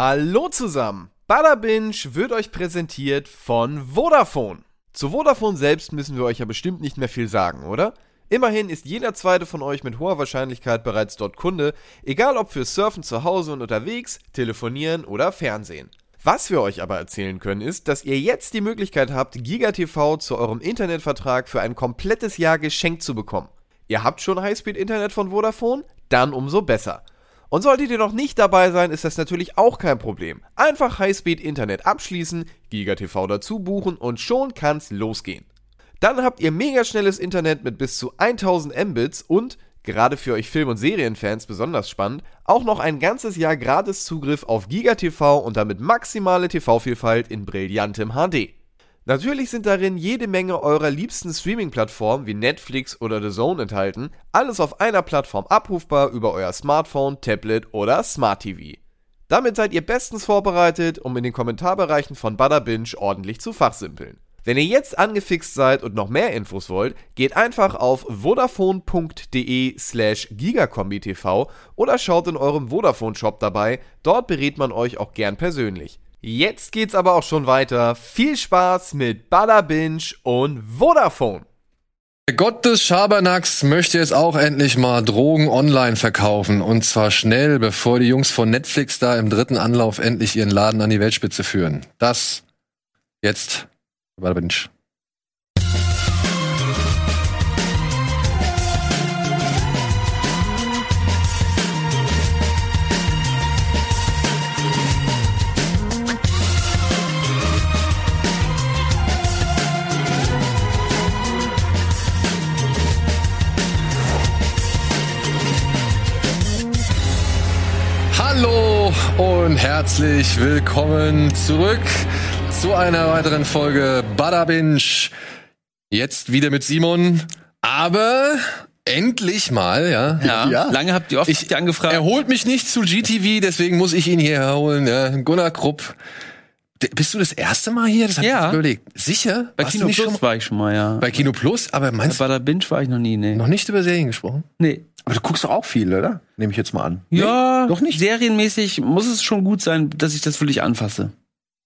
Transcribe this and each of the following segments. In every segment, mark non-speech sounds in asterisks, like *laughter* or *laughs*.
Hallo zusammen! Bada Binge wird euch präsentiert von Vodafone. Zu Vodafone selbst müssen wir euch ja bestimmt nicht mehr viel sagen, oder? Immerhin ist jeder zweite von euch mit hoher Wahrscheinlichkeit bereits dort Kunde, egal ob für Surfen zu Hause und unterwegs, Telefonieren oder Fernsehen. Was wir euch aber erzählen können, ist, dass ihr jetzt die Möglichkeit habt, GigaTV zu eurem Internetvertrag für ein komplettes Jahr geschenkt zu bekommen. Ihr habt schon Highspeed-Internet von Vodafone? Dann umso besser. Und solltet ihr noch nicht dabei sein, ist das natürlich auch kein Problem. Einfach Highspeed-Internet abschließen, GigaTV dazu buchen und schon kann's losgehen. Dann habt ihr mega schnelles Internet mit bis zu 1000 Mbits und, gerade für euch Film- und Serienfans besonders spannend, auch noch ein ganzes Jahr gratis Zugriff auf GigaTV und damit maximale TV-Vielfalt in brillantem HD. Natürlich sind darin jede Menge eurer liebsten Streaming-Plattformen wie Netflix oder The Zone enthalten, alles auf einer Plattform abrufbar über euer Smartphone, Tablet oder Smart TV. Damit seid ihr bestens vorbereitet, um in den Kommentarbereichen von Bada Binge ordentlich zu fachsimpeln. Wenn ihr jetzt angefixt seid und noch mehr Infos wollt, geht einfach auf vodafone.de slash gigakombitv oder schaut in eurem Vodafone-Shop dabei, dort berät man euch auch gern persönlich. Jetzt geht's aber auch schon weiter. Viel Spaß mit Bada Binge und Vodafone. Der Gott des Schabernacks möchte jetzt auch endlich mal Drogen online verkaufen. Und zwar schnell, bevor die Jungs von Netflix da im dritten Anlauf endlich ihren Laden an die Weltspitze führen. Das jetzt Bada Binge. Herzlich willkommen zurück zu einer weiteren Folge Bada Binge. Jetzt wieder mit Simon, aber endlich mal, ja. Ja. Ja. Lange habt ihr oft Ich, angefragt. er holt mich nicht zu GTV, deswegen muss ich ihn hierher holen. Ja. Gunnar Krupp. Bist du das erste Mal hier? Das hab Ja. ich überlegt. Sicher? bei Warst Kino Plus war ich schon mal, ja. bei Kino Plus, aber Bei meinst du Bada Binge war ich noch nie, nee. noch nicht über Serien gesprochen? Nee. Aber du guckst doch auch viel, oder? Nehme ich jetzt mal an. Ja, doch nicht? Serienmäßig muss es schon gut sein, dass ich das wirklich anfasse.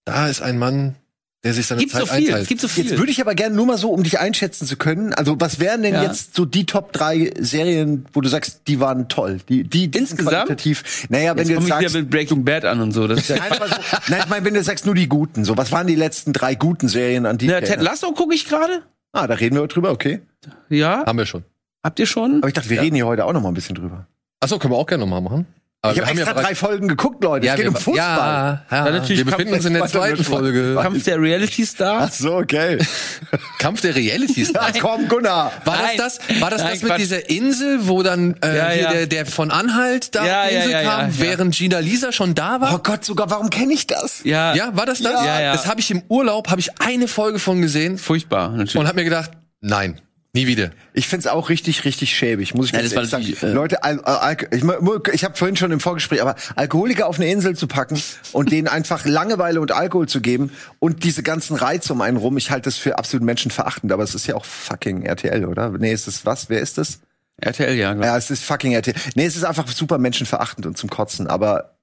Da ist ein Mann, der sich seine Gibt Zeit so viel, einteilt. es gibt so viel. Jetzt würde ich aber gerne nur mal so, um dich einschätzen zu können. Also, was wären denn Ja. jetzt so die Top drei Serien, wo du sagst, die waren toll? Die, die, die sind Insgesamt? qualitativ. Naja, wenn Jetzt du jetzt ich sagst. wieder mit Breaking Bad an und so. Das ist ja *laughs* Nein, aber so, nein, ich meine, wenn du sagst nur die guten. So, was waren die letzten drei guten Serien, an die Na, Ted? Lasso gucke ich gerade. Ah, da reden wir drüber, okay. Ja. Haben wir schon. Habt ihr schon? Aber ich dachte, wir reden hier heute auch noch mal ein bisschen drüber. Achso, können wir auch gerne nochmal machen. Aber Ich habe extra drei Folgen geguckt, Leute. es geht um Fußball. Ja, ja, Ja, wir befinden uns in der Kampf- zweiten Folge. Kampf der Reality Ach Stars. so, okay. *laughs* Kampf der Realities. Ja, komm, Gunnar. War Nein. das das? War das Nein, das mit Quatsch. dieser Insel, wo dann äh, Ja, hier ja. Der, der von Anhalt da Ja, ja, Insel ja, kam, ja, ja. während Gina Lisa schon da war? Oh Gott, sogar, warum kenne ich das? Ja. ja, war das das? Ja, ja. Das habe ich im Urlaub, habe ich eine Folge von gesehen Furchtbar, natürlich. und habe mir gedacht, nein, nie wieder. Ich find's auch richtig, richtig schäbig, muss ich Ja, ganz das war ehrlich sagen. natürlich, äh, Leute, Al Al Al ich, ich habe vorhin schon im Vorgespräch, aber Alkoholiker auf eine Insel zu packen und denen einfach Langeweile und Alkohol zu geben und diese ganzen Reize um einen rum, ich halte das für absolut menschenverachtend, aber es ist ja auch fucking RTL, oder? Nee, ist es was? Wer ist das? RTL, ja. glaub. Ja, es ist fucking RTL. Nee, es ist einfach super menschenverachtend und zum Kotzen, aber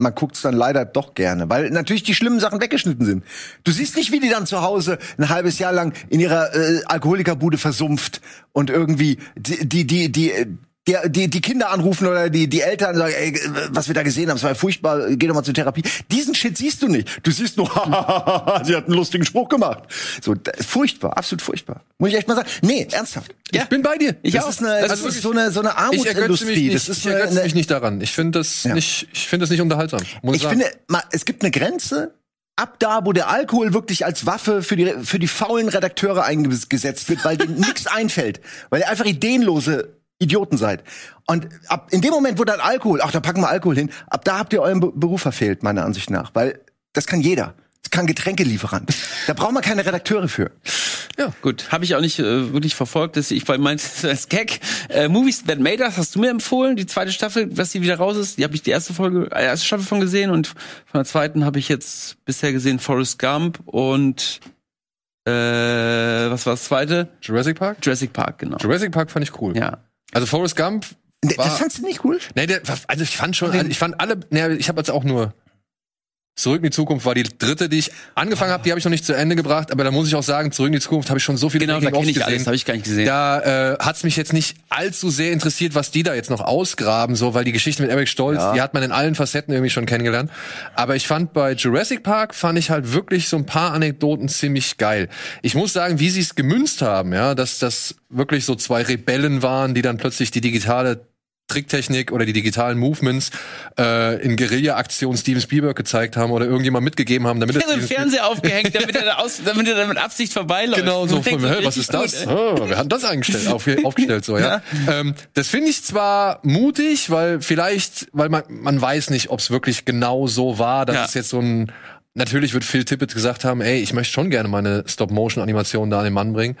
man guckt's dann leider doch gerne, weil natürlich die schlimmen Sachen weggeschnitten sind. Du siehst nicht, wie die dann zu Hause ein halbes Jahr lang in ihrer äh, Alkoholikerbude versumpft und irgendwie die die die die äh, die, die, die Kinder anrufen oder die, die Eltern sagen, ey, was wir da gesehen haben, es war furchtbar, geh doch mal zur Therapie. Diesen Shit siehst du nicht. Du siehst nur, *laughs* sie hat einen lustigen Spruch gemacht. So, furchtbar, absolut furchtbar. Muss ich echt mal sagen. Nee, ernsthaft. Ich bin bei dir. Ich das auch. ist eine, Das das, ist so eine, so eine ich ergötze mich Armutsindustrie. nicht, Das ist ich eine, ergötze eine, mich nicht daran. Ich finde das Ja. nicht, ich finde das nicht unterhaltsam. Muss ich sagen. finde, ma- es gibt eine Grenze, ab da, wo der Alkohol wirklich als Waffe für die, für die faulen Redakteure eingesetzt wird, weil denen *laughs* nichts einfällt. Weil ihr einfach ideenlose Idioten seid. Und ab, in dem Moment, wo dann Alkohol, ach, da packen wir Alkohol hin, ab da habt ihr euren Be Beruf verfehlt, meiner Ansicht nach. Weil das kann jeder. Das kann Getränkelieferant. Da braucht man keine Redakteure für. Gut, habe ich auch nicht äh, wirklich verfolgt. Das, ich meinte als Gag. Äh, Movies That Made Us hast du mir empfohlen, die zweite Staffel, was die wieder raus ist. Die habe ich die erste Folge, äh, erste Staffel von gesehen und von der zweiten habe ich jetzt bisher gesehen Forrest Gump und äh, was war das zweite? Jurassic Park? Jurassic Park, genau. Jurassic Park fand ich cool. Ja. Also Forrest Gump war, Das fandst du nicht cool? Nee, der, also ich fand schon, also ich fand alle, nee, ich habe jetzt auch nur Zurück in die Zukunft war die dritte, die ich angefangen habe, die habe ich noch nicht zu Ende gebracht, aber da muss ich auch sagen, Zurück in die Zukunft habe ich schon so viele Genau, da kenne ich gesehen. alles, habe ich gar nicht gesehen. Da äh, hat's mich jetzt nicht allzu sehr interessiert, was die da jetzt noch ausgraben, so, weil die Geschichte mit Eric Stolz, Ja. die hat man in allen Facetten irgendwie schon kennengelernt. Aber ich fand bei Jurassic Park fand ich halt wirklich so ein paar Anekdoten ziemlich geil. Ich muss sagen, wie sie es gemünzt haben, ja, dass das wirklich so zwei Rebellen waren, die dann plötzlich die digitale Tricktechnik oder die digitalen Movements äh, in Guerilla-Aktion Steven Spielberg gezeigt haben oder irgendjemand mitgegeben haben, damit habe *laughs* so einen Fernseher aufgehängt, damit er, da aus, damit er mit Absicht vorbeiläuft. Genau, so von, hä, was ist das? gut. Oh, wer hat das eingestellt, auf, aufgestellt, so, ja. Ähm, das finde ich zwar mutig, weil vielleicht, weil man, man weiß nicht, ob es wirklich genau so war, dass Ja. es jetzt so ein, natürlich wird Phil Tippett gesagt haben, ey, ich möchte schon gerne meine Stop-Motion-Animation da an den Mann bringen.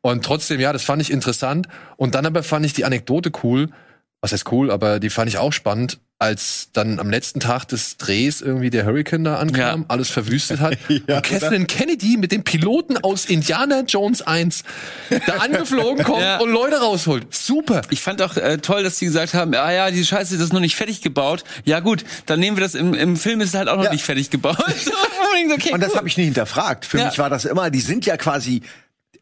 Und trotzdem, ja, das fand ich interessant. Und dann aber fand ich die Anekdote cool. Was heißt cool, aber die fand ich auch spannend, als dann am letzten Tag des Drehs irgendwie der Hurricane da ankam, Ja. alles verwüstet hat. *laughs* und Kathleen Kennedy mit dem Piloten aus Indiana Jones 1 da *laughs* angeflogen kommt Ja. und Leute rausholt. Super. Ich fand auch äh, toll, dass die gesagt haben, ah ja, die Scheiße, das ist noch nicht fertig gebaut. Ja gut, dann nehmen wir das im, im Film ist es halt auch noch Ja. nicht fertig gebaut. *laughs* okay, Und das cool. habe ich nicht hinterfragt. Für Ja. mich war das immer, die sind ja quasi.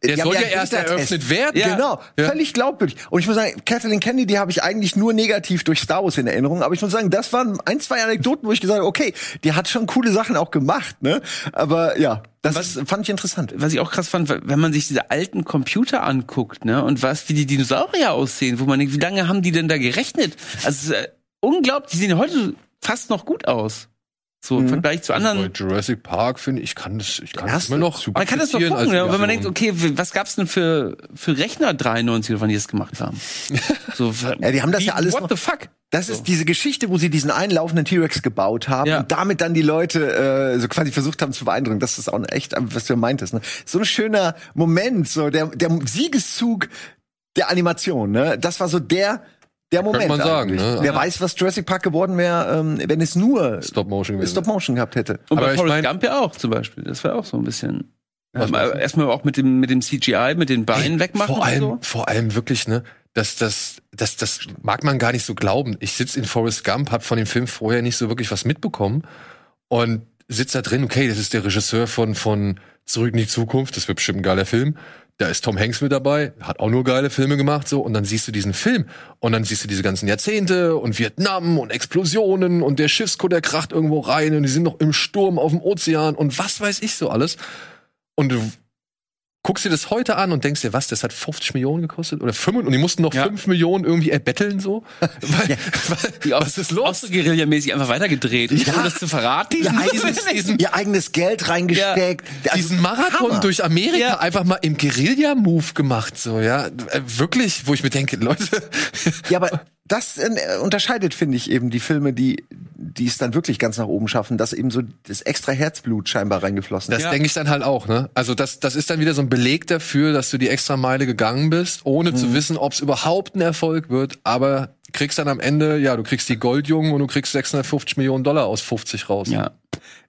Der die soll ja erst eröffnet werden. Ja. Genau, Ja. völlig glaubwürdig. Und ich muss sagen, Kathleen Kennedy habe ich eigentlich nur negativ durch Star Wars in Erinnerung. Aber ich muss sagen, das waren ein, zwei Anekdoten, wo ich gesagt habe, okay, die hat schon coole Sachen auch gemacht, ne? Aber ja, das Was- fand ich interessant. was ich auch krass fand, wenn man sich diese alten Computer anguckt, ne, und was, wie die Dinosaurier aussehen, wo man denkt, wie lange haben die denn da gerechnet? Also, äh, unglaublich, die sehen heute fast noch gut aus. So, im Vergleich zu Bei anderen. Jurassic Park finde ich, ich kann das, ich kann das immer noch super Man kann das doch gucken, als ja, wenn man denkt, okay, was gab's denn für, für Rechner 93, wann die das gemacht haben? *laughs* So, Ja, die haben das wie, ja alles What noch- the fuck? Das ist diese Geschichte, wo sie diesen einlaufenden T-Rex gebaut haben Ja. und damit dann die Leute äh, so quasi versucht haben zu beeindrucken. Das ist auch echt, was du meintest. Ne? So ein schöner Moment, so der, der Siegeszug der Animation. Ne? Das war so der der Moment. man sagen, ne? Wer weiß, was Jurassic Park geworden wäre, ähm, wenn es nur Stop Motion gewesen. Stop Motion gehabt hätte. Und Aber bei ich Forrest mein- Gump ja auch zum Beispiel. Das war auch so ein bisschen. Ähm, erstmal auch mit dem, mit dem CGI, mit den Beinen wegmachen Vor allem, und so. vor allem wirklich, ne? Das, das, das, das mag man gar nicht so glauben. Ich sitz in Forrest Gump, hab von dem Film vorher nicht so wirklich was mitbekommen und sitz da drin. Okay, das ist der Regisseur von von Zurück in die Zukunft. Das wird bestimmt ein geiler Film. Da ist Tom Hanks mit dabei, hat auch nur geile Filme gemacht, so. Und dann siehst du diesen Film und dann siehst du diese ganzen Jahrzehnte und Vietnam und Explosionen und der Schiffskutter kracht irgendwo rein und die sind noch im Sturm auf dem Ozean und was weiß ich so alles. Und du guckst dir das heute an und denkst dir, was, das hat 50 Millionen gekostet? Oder 5, und die mussten noch Ja. 5 Millionen irgendwie erbetteln, so? *laughs* Weil, Die auch, was ist Auch los? so guerillamäßig einfach weitergedreht. Ja. Ohne das zu verraten. Ihr eigenes, diesen- ihr eigenes Geld reingesteckt. Also, diesen Marathon Hammer. durch Amerika Ja. einfach mal im Guerilla-Move gemacht, so, ja. Äh, Wirklich, wo ich mir denke, Leute, Ja, aber das äh, unterscheidet, finde ich, eben die Filme, die, die es dann wirklich ganz nach oben schaffen, dass eben so das extra Herzblut scheinbar reingeflossen das Ja. denke ich dann halt auch, ne? Also das, das ist dann wieder so ein Beleg dafür, dass du die extra Meile gegangen bist, ohne Mhm. zu wissen, ob es überhaupt ein Erfolg wird, aber kriegst dann am Ende, ja, du kriegst die Goldjungen und du kriegst 650 Millionen Dollar aus 50 raus. Ja.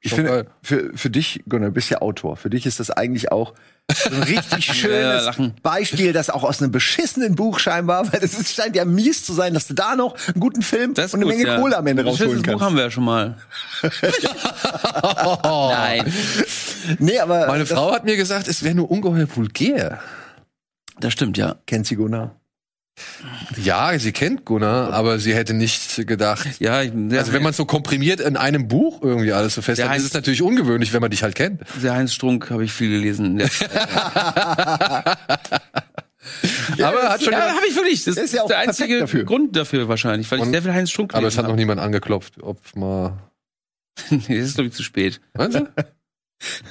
Ich finde, für, für dich, Gunnar, du bist ja Autor. Für dich ist das eigentlich auch so ein richtig *laughs* Ja, schönes lachen. Beispiel, das auch aus einem beschissenen Buch scheinbar, weil es scheint ja mies zu sein, dass du da noch einen guten Film Das und eine gut, Menge ja. Kohle am Ende Das rausholen Buch kannst. haben wir ja schon mal. *laughs* Nein. Nee, aber Meine das Frau hat mir gesagt, es wäre nur ungeheuer vulgär. Das stimmt, ja. kennt sie Gunnar. Ja, sie kennt Gunnar, aber sie hätte nicht gedacht. Ja, ich, der, Also wenn man so komprimiert in einem Buch irgendwie alles so fest hat, ist es natürlich ungewöhnlich, wenn man dich halt kennt. der Heinz Strunk habe ich viel gelesen. in der- *laughs* aber hat schon ja, habe ich wirklich. Das Der ist ja auch der einzige dafür. Grund dafür wahrscheinlich, weil ich Und- sehr viel Heinz Strunk aber es hat noch niemand angeklopft, ob mal. *laughs* nee, das ist glaube ich zu spät. Meinst du? *laughs*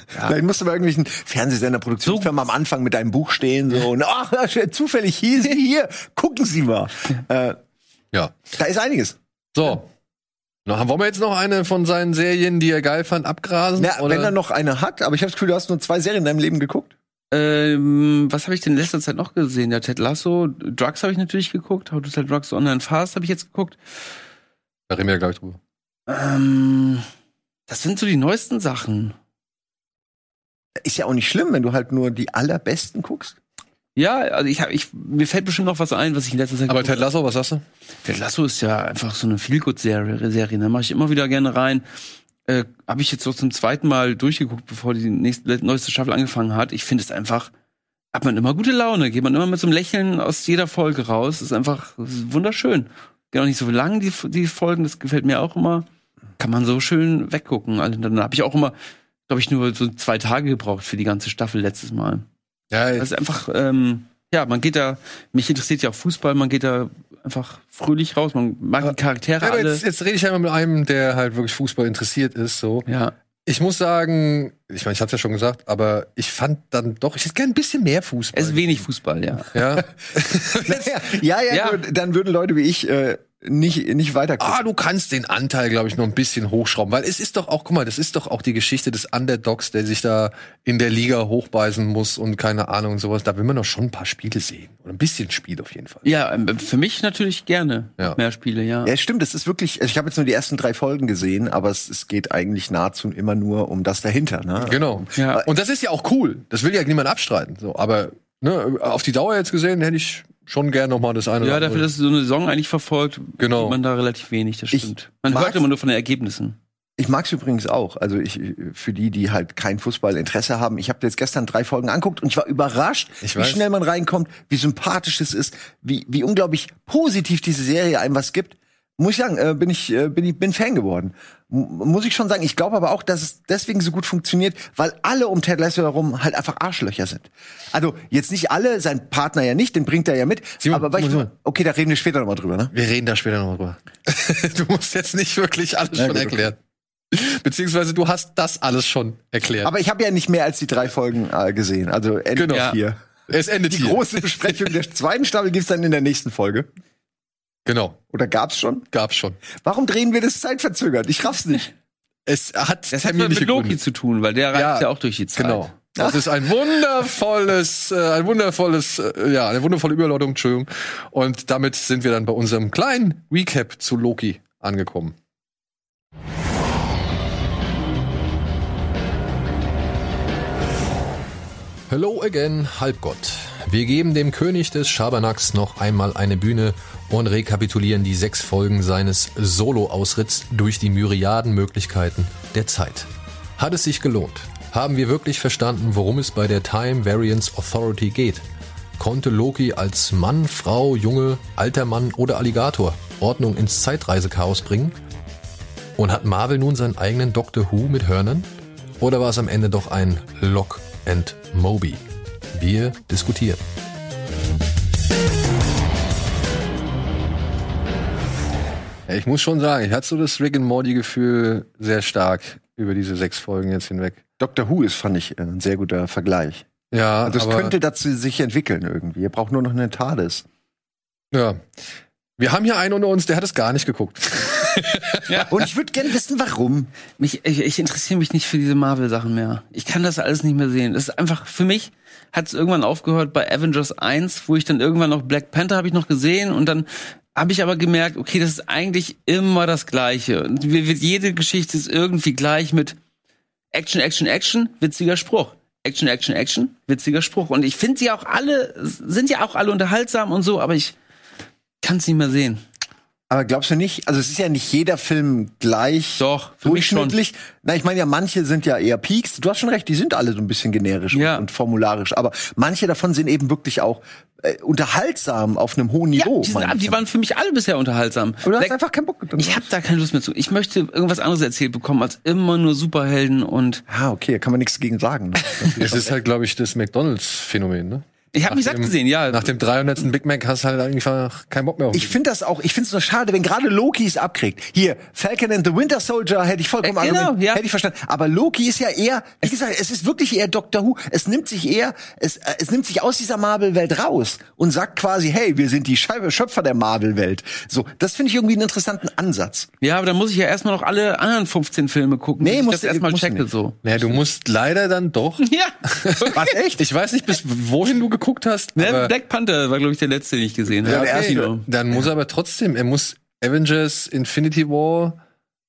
Vielleicht musst du bei irgendwelchen Fernsehsender, Produktionsfirmen am Anfang mit deinem Buch stehen so und ach, zufällig hier, hier, gucken Sie mal. Äh, Ja. da ist einiges. So. Na, wollen wir jetzt noch eine von seinen Serien, die er geil fand, abgrasen? Ja, wenn er noch eine hat, aber ich habe das Gefühl, du hast nur zwei Serien in deinem Leben geguckt. Ähm, was habe ich denn in letzter Zeit noch gesehen? Ja, Ted Lasso, Drugs habe ich natürlich geguckt, How to Sell Drugs Online Fast habe ich jetzt geguckt. Da reden wir ja gleich drüber. Ähm, das sind so die neuesten Sachen. Ist ja auch nicht schlimm, wenn du halt nur die allerbesten guckst. Ja, also ich habe, ich mir fällt bestimmt noch was ein, was ich in letzter Zeit. Aber Ted Lasso, was sagst du? Ted Lasso ist ja einfach so eine Feelgood-Serie, Serie, da mache ich immer wieder gerne rein. äh, habe ich jetzt so zum zweiten Mal durchgeguckt, bevor die nächste, neueste Staffel angefangen hat. Ich finde es einfach, hat man immer gute Laune, geht man immer mit so einem Lächeln aus jeder Folge raus. Ist einfach ist wunderschön. Geht auch nicht so lang, die, die Folgen, das gefällt mir auch immer. Kann man so schön weggucken. Also, dann habe ich auch immer, glaube ich, nur so zwei Tage gebraucht für die ganze Staffel letztes Mal. Ja, Das ist einfach, ähm, ja, man geht da, mich interessiert ja auch Fußball, man geht da einfach fröhlich raus, man mag die Charaktere Ja, aber alle. jetzt, jetzt rede ich einmal mit einem, der halt wirklich Fußball interessiert ist. So, Ja. ich muss sagen, ich meine, ich hab's ja schon gesagt, aber ich fand dann doch, ich hätte gerne ein bisschen mehr Fußball. Es ist wenig Fußball, ja. ja. *laughs* ja, ja, Ja. gut, dann würden Leute wie ich äh, nicht, nicht weiter gucken. Ah, du kannst den Anteil, glaube ich, noch ein bisschen hochschrauben, weil es ist doch auch, guck mal, das ist doch auch die Geschichte des Underdogs, der sich da in der Liga hochbeißen muss und keine Ahnung und sowas. Da will man doch schon ein paar Spiele sehen. Oder ein bisschen Spiel auf jeden Fall. Ja, ähm, für mich natürlich gerne Ja. mehr Spiele, ja. Ja, stimmt, es ist wirklich, also ich habe jetzt nur die ersten drei Folgen gesehen, aber es, es geht eigentlich nahezu immer nur um das dahinter. Ne? Genau. Ja. Und das ist ja auch cool. Das will ja niemand abstreiten. So, aber ne, auf die Dauer jetzt gesehen hätte ich schon gern noch mal das eine. Ja, oder dafür, andere. dass so eine Saison eigentlich verfolgt, Genau. sieht man da relativ wenig, das Ich stimmt. Man mag's- hört immer nur von den Ergebnissen. Ich mag's übrigens auch. Also ich für die, die halt kein Fußballinteresse haben. Ich habe jetzt gestern drei Folgen anguckt und ich war überrascht, Ich wie schnell man reinkommt, wie sympathisch es ist, wie wie unglaublich positiv diese Serie einem was gibt. Muss ich sagen, äh, bin ich äh, bin ich bin Fan geworden. M muss ich schon sagen. Ich glaube aber auch, dass es deswegen so gut funktioniert, weil alle um Ted Lasso herum halt einfach Arschlöcher sind. Also jetzt nicht alle, sein Partner ja nicht, den bringt er ja mit. Simon, aber ich, okay, da reden wir später nochmal drüber, ne? Wir reden da später noch drüber. *laughs* du musst jetzt nicht wirklich alles Ja, schon gut, erklären. Beziehungsweise du hast das alles schon erklärt. Aber ich habe ja nicht mehr als die drei Folgen äh, gesehen. Also endet Genau. hier. es endet Die hier. große Besprechung der zweiten Staffel gibt's dann in der nächsten Folge. Genau, Oder gab's schon? gab's schon. Warum drehen wir das zeitverzögert? Ich raff's nicht. Es hat Das hat mit Loki Gründe. zu tun, weil der reist Ja, ja, auch durch die Zeit. Genau. Das ist ein wundervolles, äh, ein wundervolles, äh, ja, eine wundervolle Überleitung, Entschuldigung. Und damit sind wir dann bei unserem kleinen Recap zu Loki angekommen. Hello again, Halbgott. Wir geben dem König des Schabernacks noch einmal eine Bühne und rekapitulieren die sechs Folgen seines Solo-Ausritts durch die Myriaden Möglichkeiten der Zeit. Hat es sich gelohnt? Haben wir wirklich verstanden, worum es bei der Time Variance Authority geht? Konnte Loki als Mann, Frau, Junge, alter Mann oder Alligator Ordnung ins Zeitreisechaos bringen? Und hat Marvel nun seinen eigenen Doctor Who mit Hörnern? Oder war es am Ende doch ein Lock and Moby? Wir diskutieren. Ja, ich muss schon sagen, ich hatte so das Rick and Morty Gefühl sehr stark über diese sechs Folgen jetzt hinweg. Doctor Who ist, fand ich, ein sehr guter Vergleich. Ja, Also es aber, könnte dazu sich entwickeln irgendwie. Ihr braucht nur noch eine TARDIS. ja. Wir haben hier einen unter uns, der hat es gar nicht geguckt. *laughs* Und ich würde gerne wissen, warum. Mich, ich, ich interessiere mich nicht für diese Marvel-Sachen mehr. Ich kann das alles nicht mehr sehen. Das ist einfach, für mich hat es irgendwann aufgehört bei Avengers 1, wo ich dann irgendwann noch Black Panther habe ich noch gesehen und dann habe ich aber gemerkt, okay, das ist eigentlich immer das Gleiche. Und jede Geschichte ist irgendwie gleich mit Action, Action, Action, witziger Spruch. Action, Action, Action, witziger Spruch. Und ich finde sie auch alle, sind ja auch alle unterhaltsam und so, aber ich kann es nicht mehr sehen. Aber glaubst du nicht, also es ist ja nicht jeder Film gleich Doch, für mich schon. durchschnittlich. Na, ich meine ja, manche sind ja eher Peaks. Du hast schon recht, die sind alle so ein bisschen generisch Ja. und, und formularisch. Aber manche davon sind eben wirklich auch äh, unterhaltsam auf einem hohen Ja, Niveau. die, meine sind, die ja. waren für mich alle bisher unterhaltsam. Du hast Black- einfach keinen Bock. Ich habe da keine Lust mehr zu. Ich möchte irgendwas anderes erzählt bekommen als immer nur Superhelden und Ah, okay, da kann man nichts gegen sagen. ne? *laughs* Das ist halt, glaube ich, das McDonalds-Phänomen, ne? Ich habe mich satt gesehen, ja. Nach dem 300. Big Mac hast du halt einfach keinen Bock mehr auf Ich finde das auch, ich finde es nur schade, wenn gerade Loki es abkriegt. Hier, Falcon and the Winter Soldier hätte ich vollkommen Äh, genau, ja. hätte ich verstanden. Aber Loki ist ja eher, wie gesagt, es ist wirklich eher Doctor Who. Es nimmt sich eher, es, äh, es nimmt sich aus dieser Marvel-Welt raus und sagt quasi, hey, wir sind die Schei- Schöpfer der Marvel-Welt. So, das finde ich irgendwie einen interessanten Ansatz. ja, aber dann muss ich ja erstmal noch alle anderen 15 Filme gucken, Nee, bis ich musst das du- erstmal musst du checke nicht. so. Naja, du musst leider dann doch. *laughs* Ja. Was, echt? Ich weiß nicht, bis wohin du geguckt hast. Ne, Black Panther war glaube ich der letzte, den ich gesehen habe. der erste. Kino. Dann muss er aber trotzdem, er muss Avengers, Infinity War,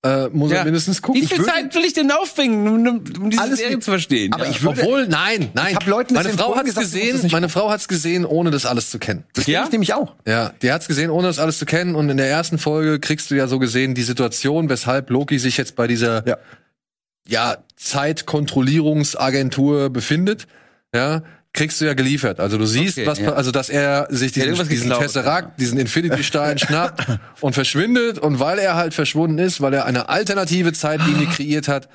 äh, muss Ja. er mindestens gucken. Wie viel würde- Zeit will ich denn aufbringen, um, um diese Alles Serie mit- zu verstehen? aber ja. ich würde- Obwohl, nein, nein. Ich hab Leuten meine Frau muss gesehen, meine Frau hat's gesehen, ohne das alles zu kennen. Das Ja? ich nämlich auch. Ja, die hat's gesehen, ohne das alles zu kennen. Und in der ersten Folge kriegst du ja so gesehen die Situation, weshalb Loki sich jetzt bei dieser Ja. ja, Zeitkontrollierungsagentur befindet, ja, kriegst du ja geliefert. Also du siehst, Okay, was, ja. also dass er sich diesen, diesen Tesseract, ja. diesen Infinity-Stein *laughs* schnappt und verschwindet. Und weil er halt verschwunden ist, weil er eine alternative Zeitlinie kreiert hat,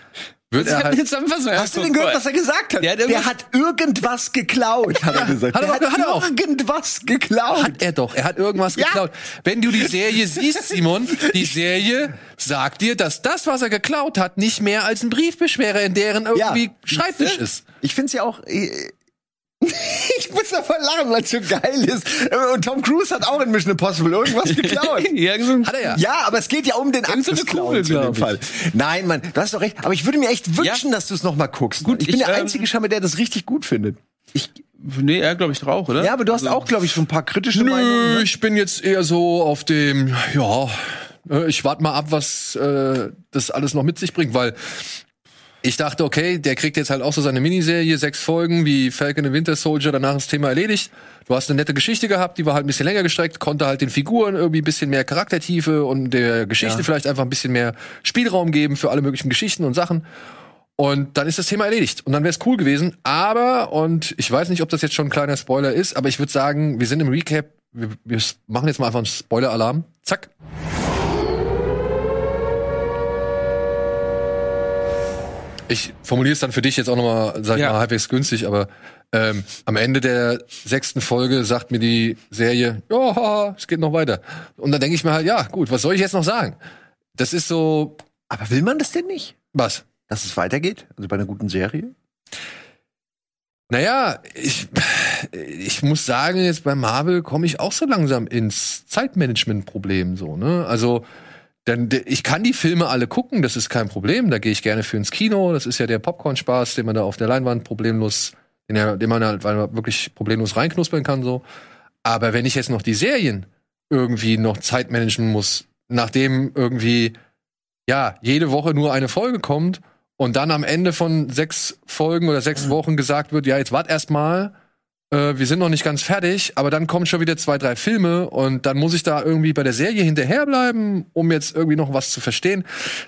wird Ich er halt Hast du denn gehört, was er gesagt hat? Der hat Der irgendwas- hat irgendwas geklaut, hat er gesagt. hat er Der auch- hat er auch. irgendwas geklaut. Hat er doch. Er hat irgendwas Ja. geklaut. Wenn du die *laughs* Serie siehst, Simon, die Serie sagt dir, dass das, was er geklaut hat, nicht mehr als ein Briefbeschwerer in deren irgendwie Ja. Schreibtisch ist. Ich find's ja auch. *laughs* Ich muss davon lachen, weil es so geil ist. Und Tom Cruise hat auch in Mission Impossible irgendwas geklaut. *laughs* Ja, Hat er ja. Ja, aber es geht ja um den Clowns in dem. Fall. Nein, Mann, du hast doch recht. Aber ich würde mir echt wünschen, dass du es noch mal guckst. Gut, ich bin ich, der ähm, einzige Schammer, der das richtig gut findet. Ich, Nee, er glaube ich auch, oder? ja, aber du hast auch, glaube ich, so ein paar kritische Nö, Meinungen. ne? ich bin jetzt eher so auf dem, ja, äh, ich warte mal ab, was äh, das alles noch mit sich bringt, weil ich dachte, okay, der kriegt jetzt halt auch so seine Miniserie, sechs Folgen wie Falcon and Winter Soldier, danach ist das Thema erledigt. Du hast eine nette Geschichte gehabt, die war halt ein bisschen länger gestreckt, konnte halt den Figuren irgendwie ein bisschen mehr Charaktertiefe und der Geschichte vielleicht einfach ein bisschen mehr Spielraum geben für alle möglichen Geschichten und Sachen. Und dann ist das Thema erledigt. Und dann wäre es cool gewesen. Aber, und ich weiß nicht, ob das jetzt schon ein kleiner Spoiler ist, aber ich würde sagen, wir sind im Recap. Wir, wir machen jetzt mal einfach einen Spoiler-Alarm. Zack. Ich formuliere es dann für dich jetzt auch nochmal, sag ich Ja. mal, halbwegs günstig, aber ähm, am Ende der sechsten Folge sagt mir die Serie, ja, haha, es geht noch weiter. Und dann denke ich mir halt, ja, gut, was soll ich jetzt noch sagen? Das ist so, Aber will man das denn nicht? was? Dass es weitergeht? Also bei einer guten Serie? Naja, ich, ich muss sagen, jetzt bei Marvel komme ich auch so langsam ins Zeitmanagement-Problem so, ne? Also, denn de- ich kann die Filme alle gucken, das ist kein Problem. Da gehe ich gerne für ins Kino. Das ist ja der Popcorn-Spaß, den man da auf der Leinwand problemlos, den, den man halt man wirklich problemlos reinknuspern kann, so. Aber wenn ich jetzt noch die Serien irgendwie noch Zeitmanagen muss, nachdem irgendwie, ja, jede Woche nur eine Folge kommt und dann am Ende von sechs Folgen oder sechs Wochen gesagt wird, ja, jetzt wart erst mal, äh, wir sind noch nicht ganz fertig, aber dann kommen schon wieder zwei, drei Filme und dann muss ich da irgendwie bei der Serie hinterherbleiben, um jetzt irgendwie noch was zu verstehen.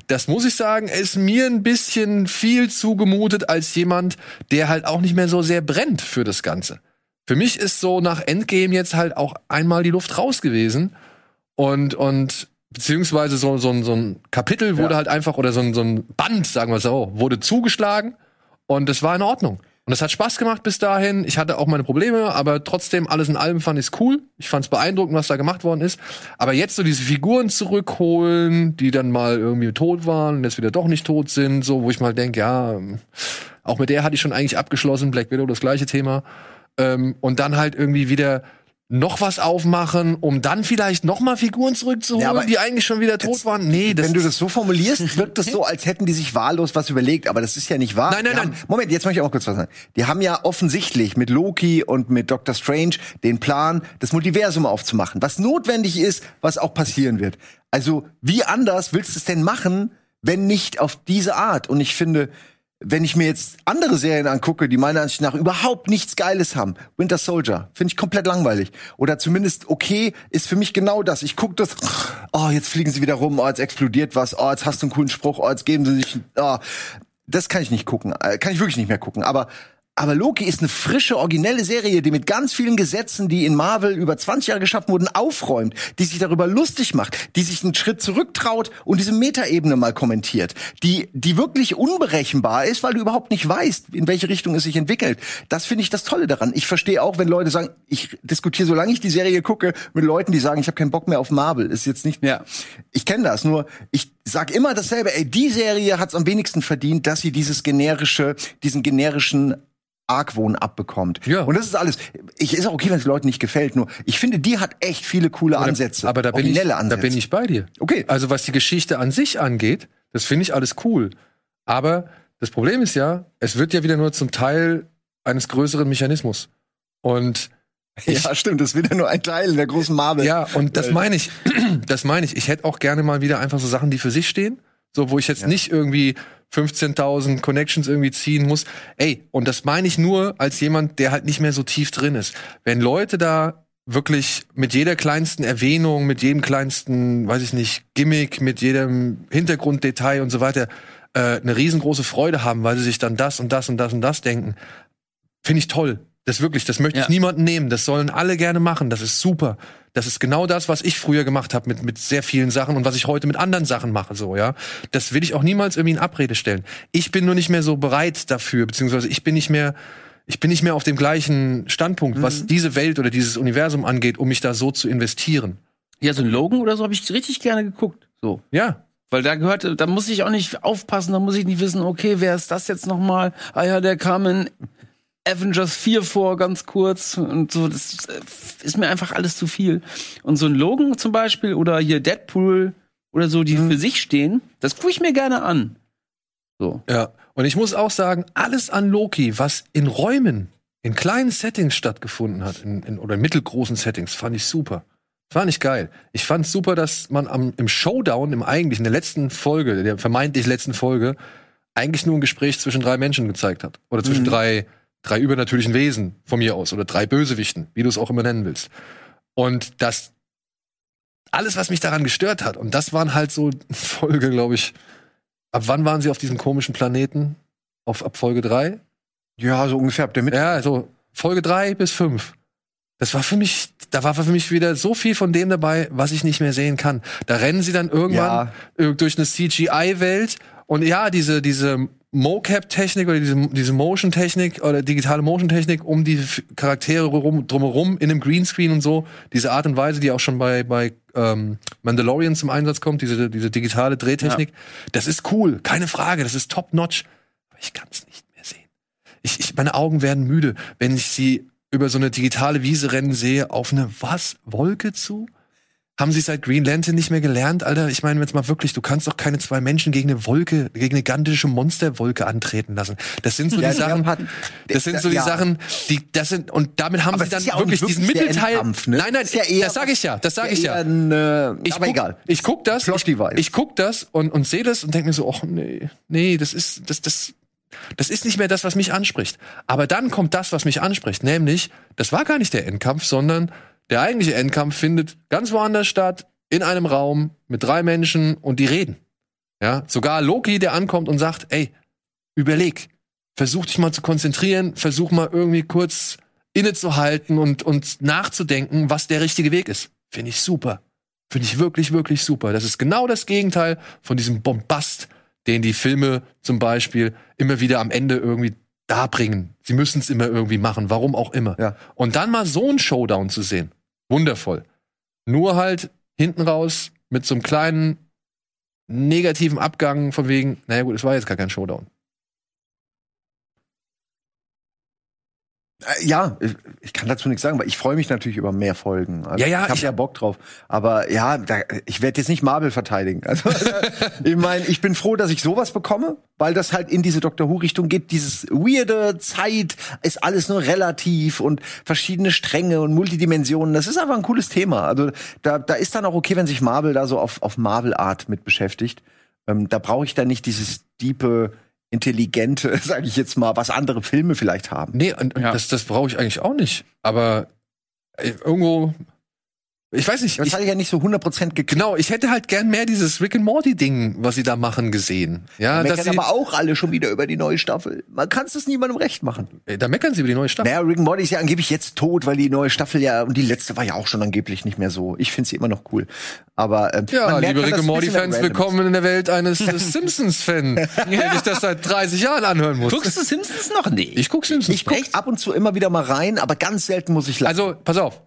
Das muss ich sagen, ist mir ein bisschen viel zugemutet als jemand, der halt auch nicht mehr so sehr brennt für das Ganze. Für mich ist so nach Endgame jetzt halt auch einmal die Luft raus gewesen und, und beziehungsweise so, so, ein- so ein Kapitel wurde Ja. halt einfach, oder so ein, so ein Band, sagen wir so, wurde zugeschlagen und das war in Ordnung. Und es hat Spaß gemacht bis dahin. Ich hatte auch meine Probleme, aber trotzdem, alles in allem fand ich es cool. Ich fand es beeindruckend, was da gemacht worden ist. Aber jetzt so diese Figuren zurückholen, die dann mal irgendwie tot waren und jetzt wieder doch nicht tot sind, so, wo ich mal denke, ja, auch mit der hatte ich schon eigentlich abgeschlossen, Black Widow, das gleiche Thema. Ähm, und dann halt irgendwie wieder noch was aufmachen, um dann vielleicht noch mal Figuren zurückzuholen, Ja, die eigentlich schon wieder tot waren. Nee, das Wenn du das so formulierst, *laughs* wirkt das so, als hätten die sich wahllos was überlegt, aber das ist ja nicht wahr. Nein, nein, Die haben, nein. Moment, jetzt möchte ich auch kurz was sagen. Die haben ja offensichtlich mit Loki und mit Doctor Strange den Plan, das Multiversum aufzumachen, was notwendig ist, was auch passieren wird. Also, wie anders willst du es denn machen, wenn nicht auf diese Art? Und ich finde, wenn ich mir jetzt andere Serien angucke, die meiner Ansicht nach überhaupt nichts Geiles haben, Winter Soldier, finde ich komplett langweilig. Oder zumindest okay, ist für mich genau das. Ich gucke das, oh, jetzt fliegen sie wieder rum, oh, jetzt explodiert was, oh, jetzt hast du einen coolen Spruch, oh, jetzt geben sie sich, oh, das kann ich nicht gucken, äh, kann ich wirklich nicht mehr gucken. Aber aber Loki ist eine frische, originelle Serie, die mit ganz vielen Gesetzen, die in Marvel über 20 Jahre geschaffen wurden, aufräumt, die sich darüber lustig macht, die sich einen Schritt zurücktraut und diese Metaebene mal kommentiert, die, die wirklich unberechenbar ist, weil du überhaupt nicht weißt, in welche Richtung es sich entwickelt. Das finde ich das Tolle daran. Ich verstehe auch, wenn Leute sagen, ich diskutiere, solange ich die Serie gucke, mit Leuten, die sagen, ich habe keinen Bock mehr auf Marvel. Ist jetzt nicht. Ja. Ich kenne das, nur ich sag immer dasselbe. Ey, die Serie hat's am wenigsten verdient, dass sie dieses generische, diesen generischen Argwohn abbekommt. Ja. Und das ist alles. Ich ist auch okay, wenn es Leuten nicht gefällt. Nur ich finde, die hat echt viele coole Ansätze. Aber da bin, ich, originelle da Ansätze. bin ich bei dir. Okay. Also was die Geschichte an sich angeht, das finde ich alles cool. Aber das Problem ist ja, es wird ja wieder nur zum Teil eines größeren Mechanismus. Und ich, ja, stimmt. Das ist wieder nur ein Teil der großen Marvel. ja, und das Äh, meine ich. *clears throat* Das meine ich. Ich hätte auch gerne mal wieder einfach so Sachen, die für sich stehen. So, wo ich jetzt nicht irgendwie 15.000 Connections irgendwie ziehen muss. Ey, und das meine ich nur als jemand, der halt nicht mehr so tief drin ist. Wenn Leute da wirklich mit jeder kleinsten Erwähnung, mit jedem kleinsten, weiß ich nicht, Gimmick, mit jedem Hintergrunddetail und so weiter äh, eine riesengroße Freude haben, weil sie sich dann das und das und das und das denken. Finde ich toll. Das wirklich, das möchte Ja. ich niemandem nehmen. Das sollen alle gerne machen. Das ist super. Das ist genau das, was ich früher gemacht habe mit, mit sehr vielen Sachen und was ich heute mit anderen Sachen mache, so, ja. Das will ich auch niemals irgendwie in Abrede stellen. Ich bin nur nicht mehr so bereit dafür, beziehungsweise ich bin nicht mehr, ich bin nicht mehr auf dem gleichen Standpunkt, was diese Welt oder dieses Universum angeht, um mich da so zu investieren. Ja, so ein Logan oder so habe ich richtig gerne geguckt. So. Ja. Weil da gehört, da muss ich auch nicht aufpassen, da muss ich nicht wissen, okay, wer ist das jetzt nochmal? Ah ja, der kam in Avengers 4 vor, ganz kurz. Und so, das äh, ist mir einfach alles zu viel. Und so ein Logan zum Beispiel oder hier Deadpool oder so, die für sich stehen, das gucke ich mir gerne an. So. Ja, und ich muss auch sagen, alles an Loki, was in Räumen, in kleinen Settings stattgefunden hat, in, in, oder in mittelgroßen Settings, fand ich super. Fand ich geil. Ich fand super, dass man am, im Showdown, im eigentlichen, in der letzten Folge, der vermeintlich letzten Folge, eigentlich nur ein Gespräch zwischen drei Menschen gezeigt hat. Oder zwischen drei, drei übernatürlichen Wesen von mir aus. Oder drei Bösewichten, wie du es auch immer nennen willst. Und das, alles, was mich daran gestört hat, und das waren halt so *laughs* Folge, glaube ich, Ab wann waren sie auf diesem komischen Planeten? Auf ab Folge 3? Ja, so ungefähr ab der Mitte. Ja, so Folge 3 bis 5. Das war für mich, da war für mich wieder so viel von dem dabei, was ich nicht mehr sehen kann. Da rennen sie dann irgendwann äh, durch eine CGI-Welt und ja, diese, diese Mocap-Technik oder diese, diese Motion-Technik oder digitale Motion-Technik um die Charaktere rum, drumherum in einem Greenscreen und so, diese Art und Weise, die auch schon bei, bei ähm, Mandalorian zum Einsatz kommt, diese, diese digitale Drehtechnik, das ist cool, keine Frage, das ist top-notch, aber ich kann es nicht mehr sehen. Ich, ich, meine Augen werden müde, wenn ich sie über so eine digitale Wiese rennen sehe, auf eine was? Wolke zu? Haben sie seit Green Lantern nicht mehr gelernt, Alter? Ich meine, jetzt mal wirklich, du kannst doch keine zwei Menschen gegen eine Wolke, gegen eine gigantische Monsterwolke antreten lassen. Das sind so Ja, die die Sachen, halt- das sind so die ja. Sachen, die, das sind, und damit haben Aber sie dann ja wirklich diesen wirklich der Mittelteil. Endkampf, ne? Nein, nein, Ist ja eher das sage ich ja, das sage ich ja. Ein, äh, Ich aber guck, egal. Ich guck das, ich, ich guck das und, und sehe das und denke mir so, ach nee, nee, das ist, das, das, das ist nicht mehr das, was mich anspricht. Aber dann kommt das, was mich anspricht, nämlich, das war gar nicht der Endkampf, sondern der eigentliche Endkampf findet ganz woanders statt, in einem Raum mit drei Menschen und die reden. Ja, sogar Loki, der ankommt und sagt, ey, überleg, versuch dich mal zu konzentrieren, versuch mal irgendwie kurz innezuhalten und, und nachzudenken, was der richtige Weg ist. Finde ich super. Finde ich wirklich, wirklich super. Das ist genau das Gegenteil von diesem Bombast, den die Filme zum Beispiel immer wieder am Ende irgendwie darbringen. Sie müssen es immer irgendwie machen, warum auch immer. Ja. Und dann mal so einen Showdown zu sehen, wundervoll. Nur halt hinten raus mit so einem kleinen negativen Abgang von wegen, naja gut, es war jetzt gar kein Showdown. Ja, ich- kann dazu nichts sagen, weil ich freue mich natürlich über mehr Folgen. Also Ja, ja, ich habe ja Bock drauf. Aber ja, da, ich werde jetzt nicht Marvel verteidigen. Also *laughs* ich meine, ich bin froh, dass ich sowas bekomme, weil das halt in diese Doctor Who Richtung geht. Dieses weirde Zeit ist alles nur relativ und verschiedene Stränge und Multidimensionen. Das ist einfach ein cooles Thema. Also da, da ist dann auch okay, wenn sich Marvel da so auf, auf Marvel Art mit beschäftigt. Ähm, da brauche ich dann nicht dieses diepe intelligente, *laughs* sage ich jetzt mal, was andere Filme vielleicht haben. Nee, und, und Ja. das, das brauche ich eigentlich auch nicht. Aber äh, irgendwo, ich weiß nicht, Das ich, hatte ich ja nicht so 100% gekriegt. genau, ich hätte halt gern mehr dieses Rick and Morty Ding, was sie da machen, gesehen. Ja, dass meckern aber auch alle schon wieder über die neue Staffel. Man kann es niemandem recht machen. Äh, da meckern sie über die neue Staffel. Naja, Rick and Morty ist ja angeblich jetzt tot, weil die neue Staffel ja, und die letzte war ja auch schon angeblich nicht mehr so. Ich finde sie immer noch cool. Aber ähm, Ja, liebe schon, Rick and random ist. willkommen in der Welt eines äh, *laughs* Simpsons-Fan, *laughs* der sich das seit 30 Jahren anhören muss. Guckst du Simpsons noch? Nee. Ich guck Simpsons. Ich guck ab und zu immer wieder mal rein, aber ganz selten muss ich lachen. Also, pass auf.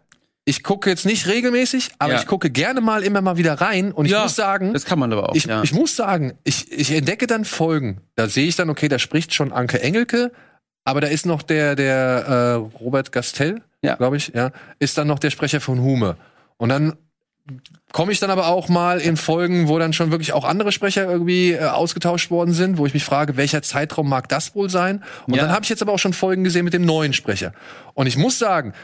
Ich gucke jetzt nicht regelmäßig, aber Ja. ich gucke gerne mal immer mal wieder rein und ich Ja, muss sagen, das kann man aber auch. ich, ja. ich muss sagen, ich, ich entdecke dann Folgen. Da sehe ich dann, okay, da spricht schon Anke Engelke, aber da ist noch der, der äh, Robert Gastel, Ja. glaube ich, ja, ist dann noch der Sprecher von Hume. Und dann komme ich dann aber auch mal in Folgen, wo dann schon wirklich auch andere Sprecher irgendwie äh, ausgetauscht worden sind, wo ich mich frage, welcher Zeitraum mag das wohl sein? Und Ja. dann habe ich jetzt aber auch schon Folgen gesehen mit dem neuen Sprecher. Und ich muss sagen,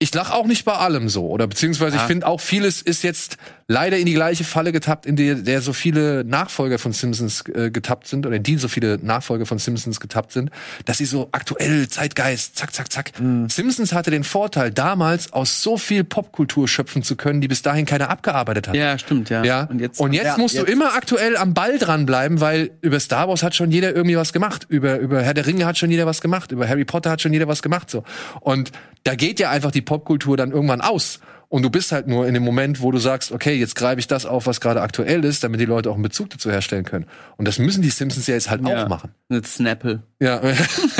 ich lach auch nicht bei allem so. Oder beziehungsweise ich Ja. finde auch vieles ist jetzt leider in die gleiche Falle getappt, in der, der so viele Nachfolger von Simpsons äh, getappt sind, oder in die so viele Nachfolger von Simpsons getappt sind, dass sie so aktuell, Zeitgeist, zack, zack, zack. Simpsons hatte den Vorteil, damals aus so viel Popkultur schöpfen zu können, die bis dahin keiner abgearbeitet hat. Ja, stimmt, ja. Ja, Und jetzt, und jetzt Ja, musst du jetzt- immer aktuell am Ball dranbleiben, weil über Star Wars hat schon jeder irgendwie was gemacht. Über, über Herr der Ringe hat schon jeder was gemacht. Über Harry Potter hat schon jeder was gemacht. So. Und da geht ja einfach die Popkultur dann irgendwann aus. Und du bist halt nur in dem Moment, wo du sagst, okay, jetzt greife ich das auf, was gerade aktuell ist, damit die Leute auch einen Bezug dazu herstellen können. Und das müssen die Simpsons ja jetzt halt Ja. auch machen. Mit Snapple. Ja,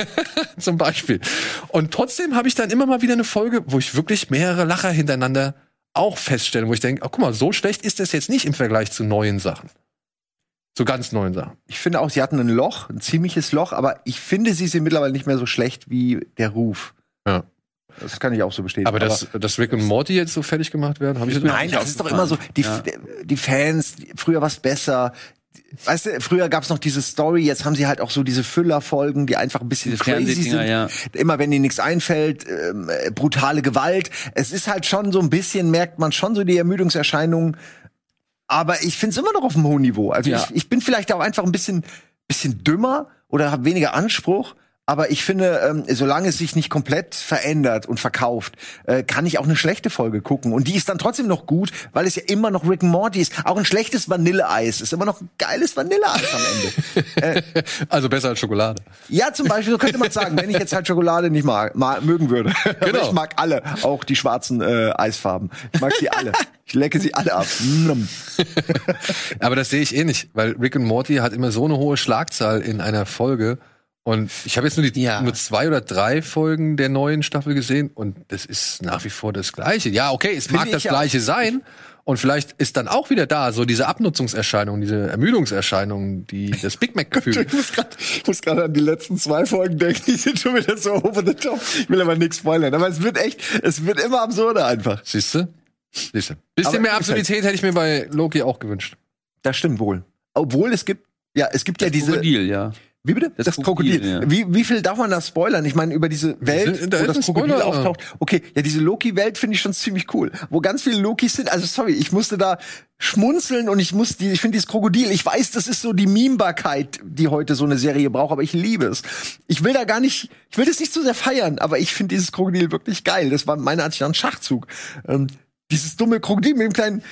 *laughs* zum Beispiel. Und trotzdem habe ich dann immer mal wieder eine Folge, wo ich wirklich mehrere Lacher hintereinander auch feststelle, wo ich denke, oh, guck mal, so schlecht ist das jetzt nicht im Vergleich zu neuen Sachen. Zu ganz neuen Sachen. Ich finde auch, sie hatten ein Loch, ein ziemliches Loch, aber ich finde, sie sind mittlerweile nicht mehr so schlecht wie der Ruf. Ja. Das kann ich auch so bestätigen. Aber dass, dass Rick und Morty jetzt so fertig gemacht werden, habe ich Nein, nicht das ist doch immer so. Die, Ja. die Fans, früher war's besser. Weißt du, früher gab's noch diese Story, jetzt haben sie halt auch so diese Füllerfolgen, die einfach ein bisschen crazy sind. ja. Immer wenn ihnen nichts einfällt, ähm, äh, brutale Gewalt. Es ist halt schon so ein bisschen, merkt man schon so die Ermüdungserscheinungen. Aber ich find's immer noch auf einem hohen Niveau. Also Ja. ich, ich bin vielleicht auch einfach ein bisschen, bisschen dümmer oder habe weniger Anspruch. Aber ich finde, ähm, solange es sich nicht komplett verändert und verkauft, äh, kann ich auch eine schlechte Folge gucken. Und die ist dann trotzdem noch gut, weil es ja immer noch Rick and Morty ist. Auch ein schlechtes Vanilleeis ist immer noch ein geiles Vanilleeis am Ende. *laughs* also besser als Schokolade. Ja, zum Beispiel, so könnte man sagen, wenn ich jetzt halt Schokolade nicht mag, ma mögen würde. *laughs* Genau. ich mag alle, auch die schwarzen äh, Eisfarben. Ich mag sie alle. Ich lecke sie alle ab. *laughs* Aber das sehe ich eh nicht, weil Rick und Morty hat immer so eine hohe Schlagzahl in einer Folge. Und ich habe jetzt nur die Ja. nur zwei oder drei Folgen der neuen Staffel gesehen und das ist nach wie vor das Gleiche. Ja, okay, es mag ich das. Gleiche sein. Und vielleicht ist dann auch wieder da so diese Abnutzungserscheinung, diese Ermüdungserscheinung, die das Big Mac-Gefühl. *laughs* Ich muss grad- ich muss gerade an die letzten zwei Folgen denken, die sind schon wieder so over the top. Ich will aber nichts spoilern. Aber es wird echt, es wird immer absurder einfach. Siehst du? Siehst du? Bisschen Aber mehr mir Absurdität hätte ich mir bei Loki auch gewünscht. Das stimmt wohl. Obwohl es gibt, ja, es gibt ja diese. Krokodil, ja. Wie bitte? Das Das, Krokodil, Krokodil. ja. Wie, wie viel darf man da spoilern? Ich meine, über diese Welt, da wo das Krokodil Spoiler, auftaucht. Okay, ja, diese Loki-Welt finde ich schon ziemlich cool. Wo ganz viele Lokis sind. Also sorry, ich musste da schmunzeln und ich muss die, ich finde dieses Krokodil, ich weiß, das ist so die Memebarkeit, die heute so eine Serie braucht, aber ich liebe es. Ich will da gar nicht, ich will das nicht zu sehr feiern, aber ich finde dieses Krokodil wirklich geil. Das war meiner Ansicht nach ein Schachzug. Ähm, dieses dumme Krokodil mit dem kleinen,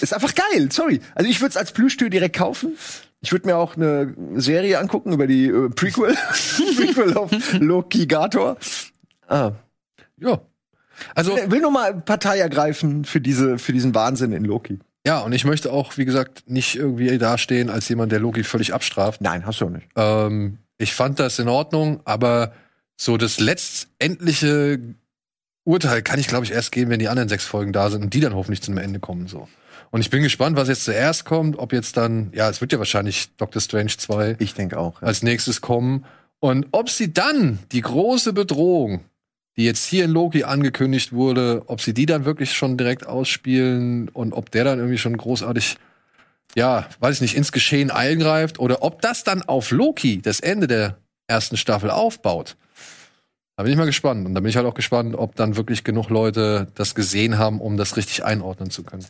ist einfach geil, sorry. Also ich würde es als Plüschtür direkt kaufen. Ich würde mir auch eine Serie angucken über die äh, Prequel. *laughs* Prequel auf Loki Gator. Ah. Ja. Also, Will nur mal Partei ergreifen für diese, für diesen Wahnsinn in Loki. ja, und ich möchte auch, wie gesagt, nicht irgendwie dastehen als jemand, der Loki völlig abstraft. Nein, hast du auch nicht. Ähm, ich fand das in Ordnung, aber so das letztendliche Urteil kann ich, glaube ich, erst geben, wenn die anderen sechs Folgen da sind und die dann hoffentlich zum Ende kommen. So. Und ich bin gespannt, was jetzt zuerst kommt, ob jetzt dann, ja, es wird ja wahrscheinlich Doctor Strange 2 Ich denke auch. Ja. als nächstes kommen. Und ob sie dann die große Bedrohung, die jetzt hier in Loki angekündigt wurde, ob sie die dann wirklich schon direkt ausspielen und ob der dann irgendwie schon großartig, ja, weiß ich nicht, ins Geschehen eingreift oder ob das dann auf Loki das Ende der ersten Staffel aufbaut. Da bin ich mal gespannt. Und da bin ich halt auch gespannt, ob dann wirklich genug Leute das gesehen haben, um das richtig einordnen zu können.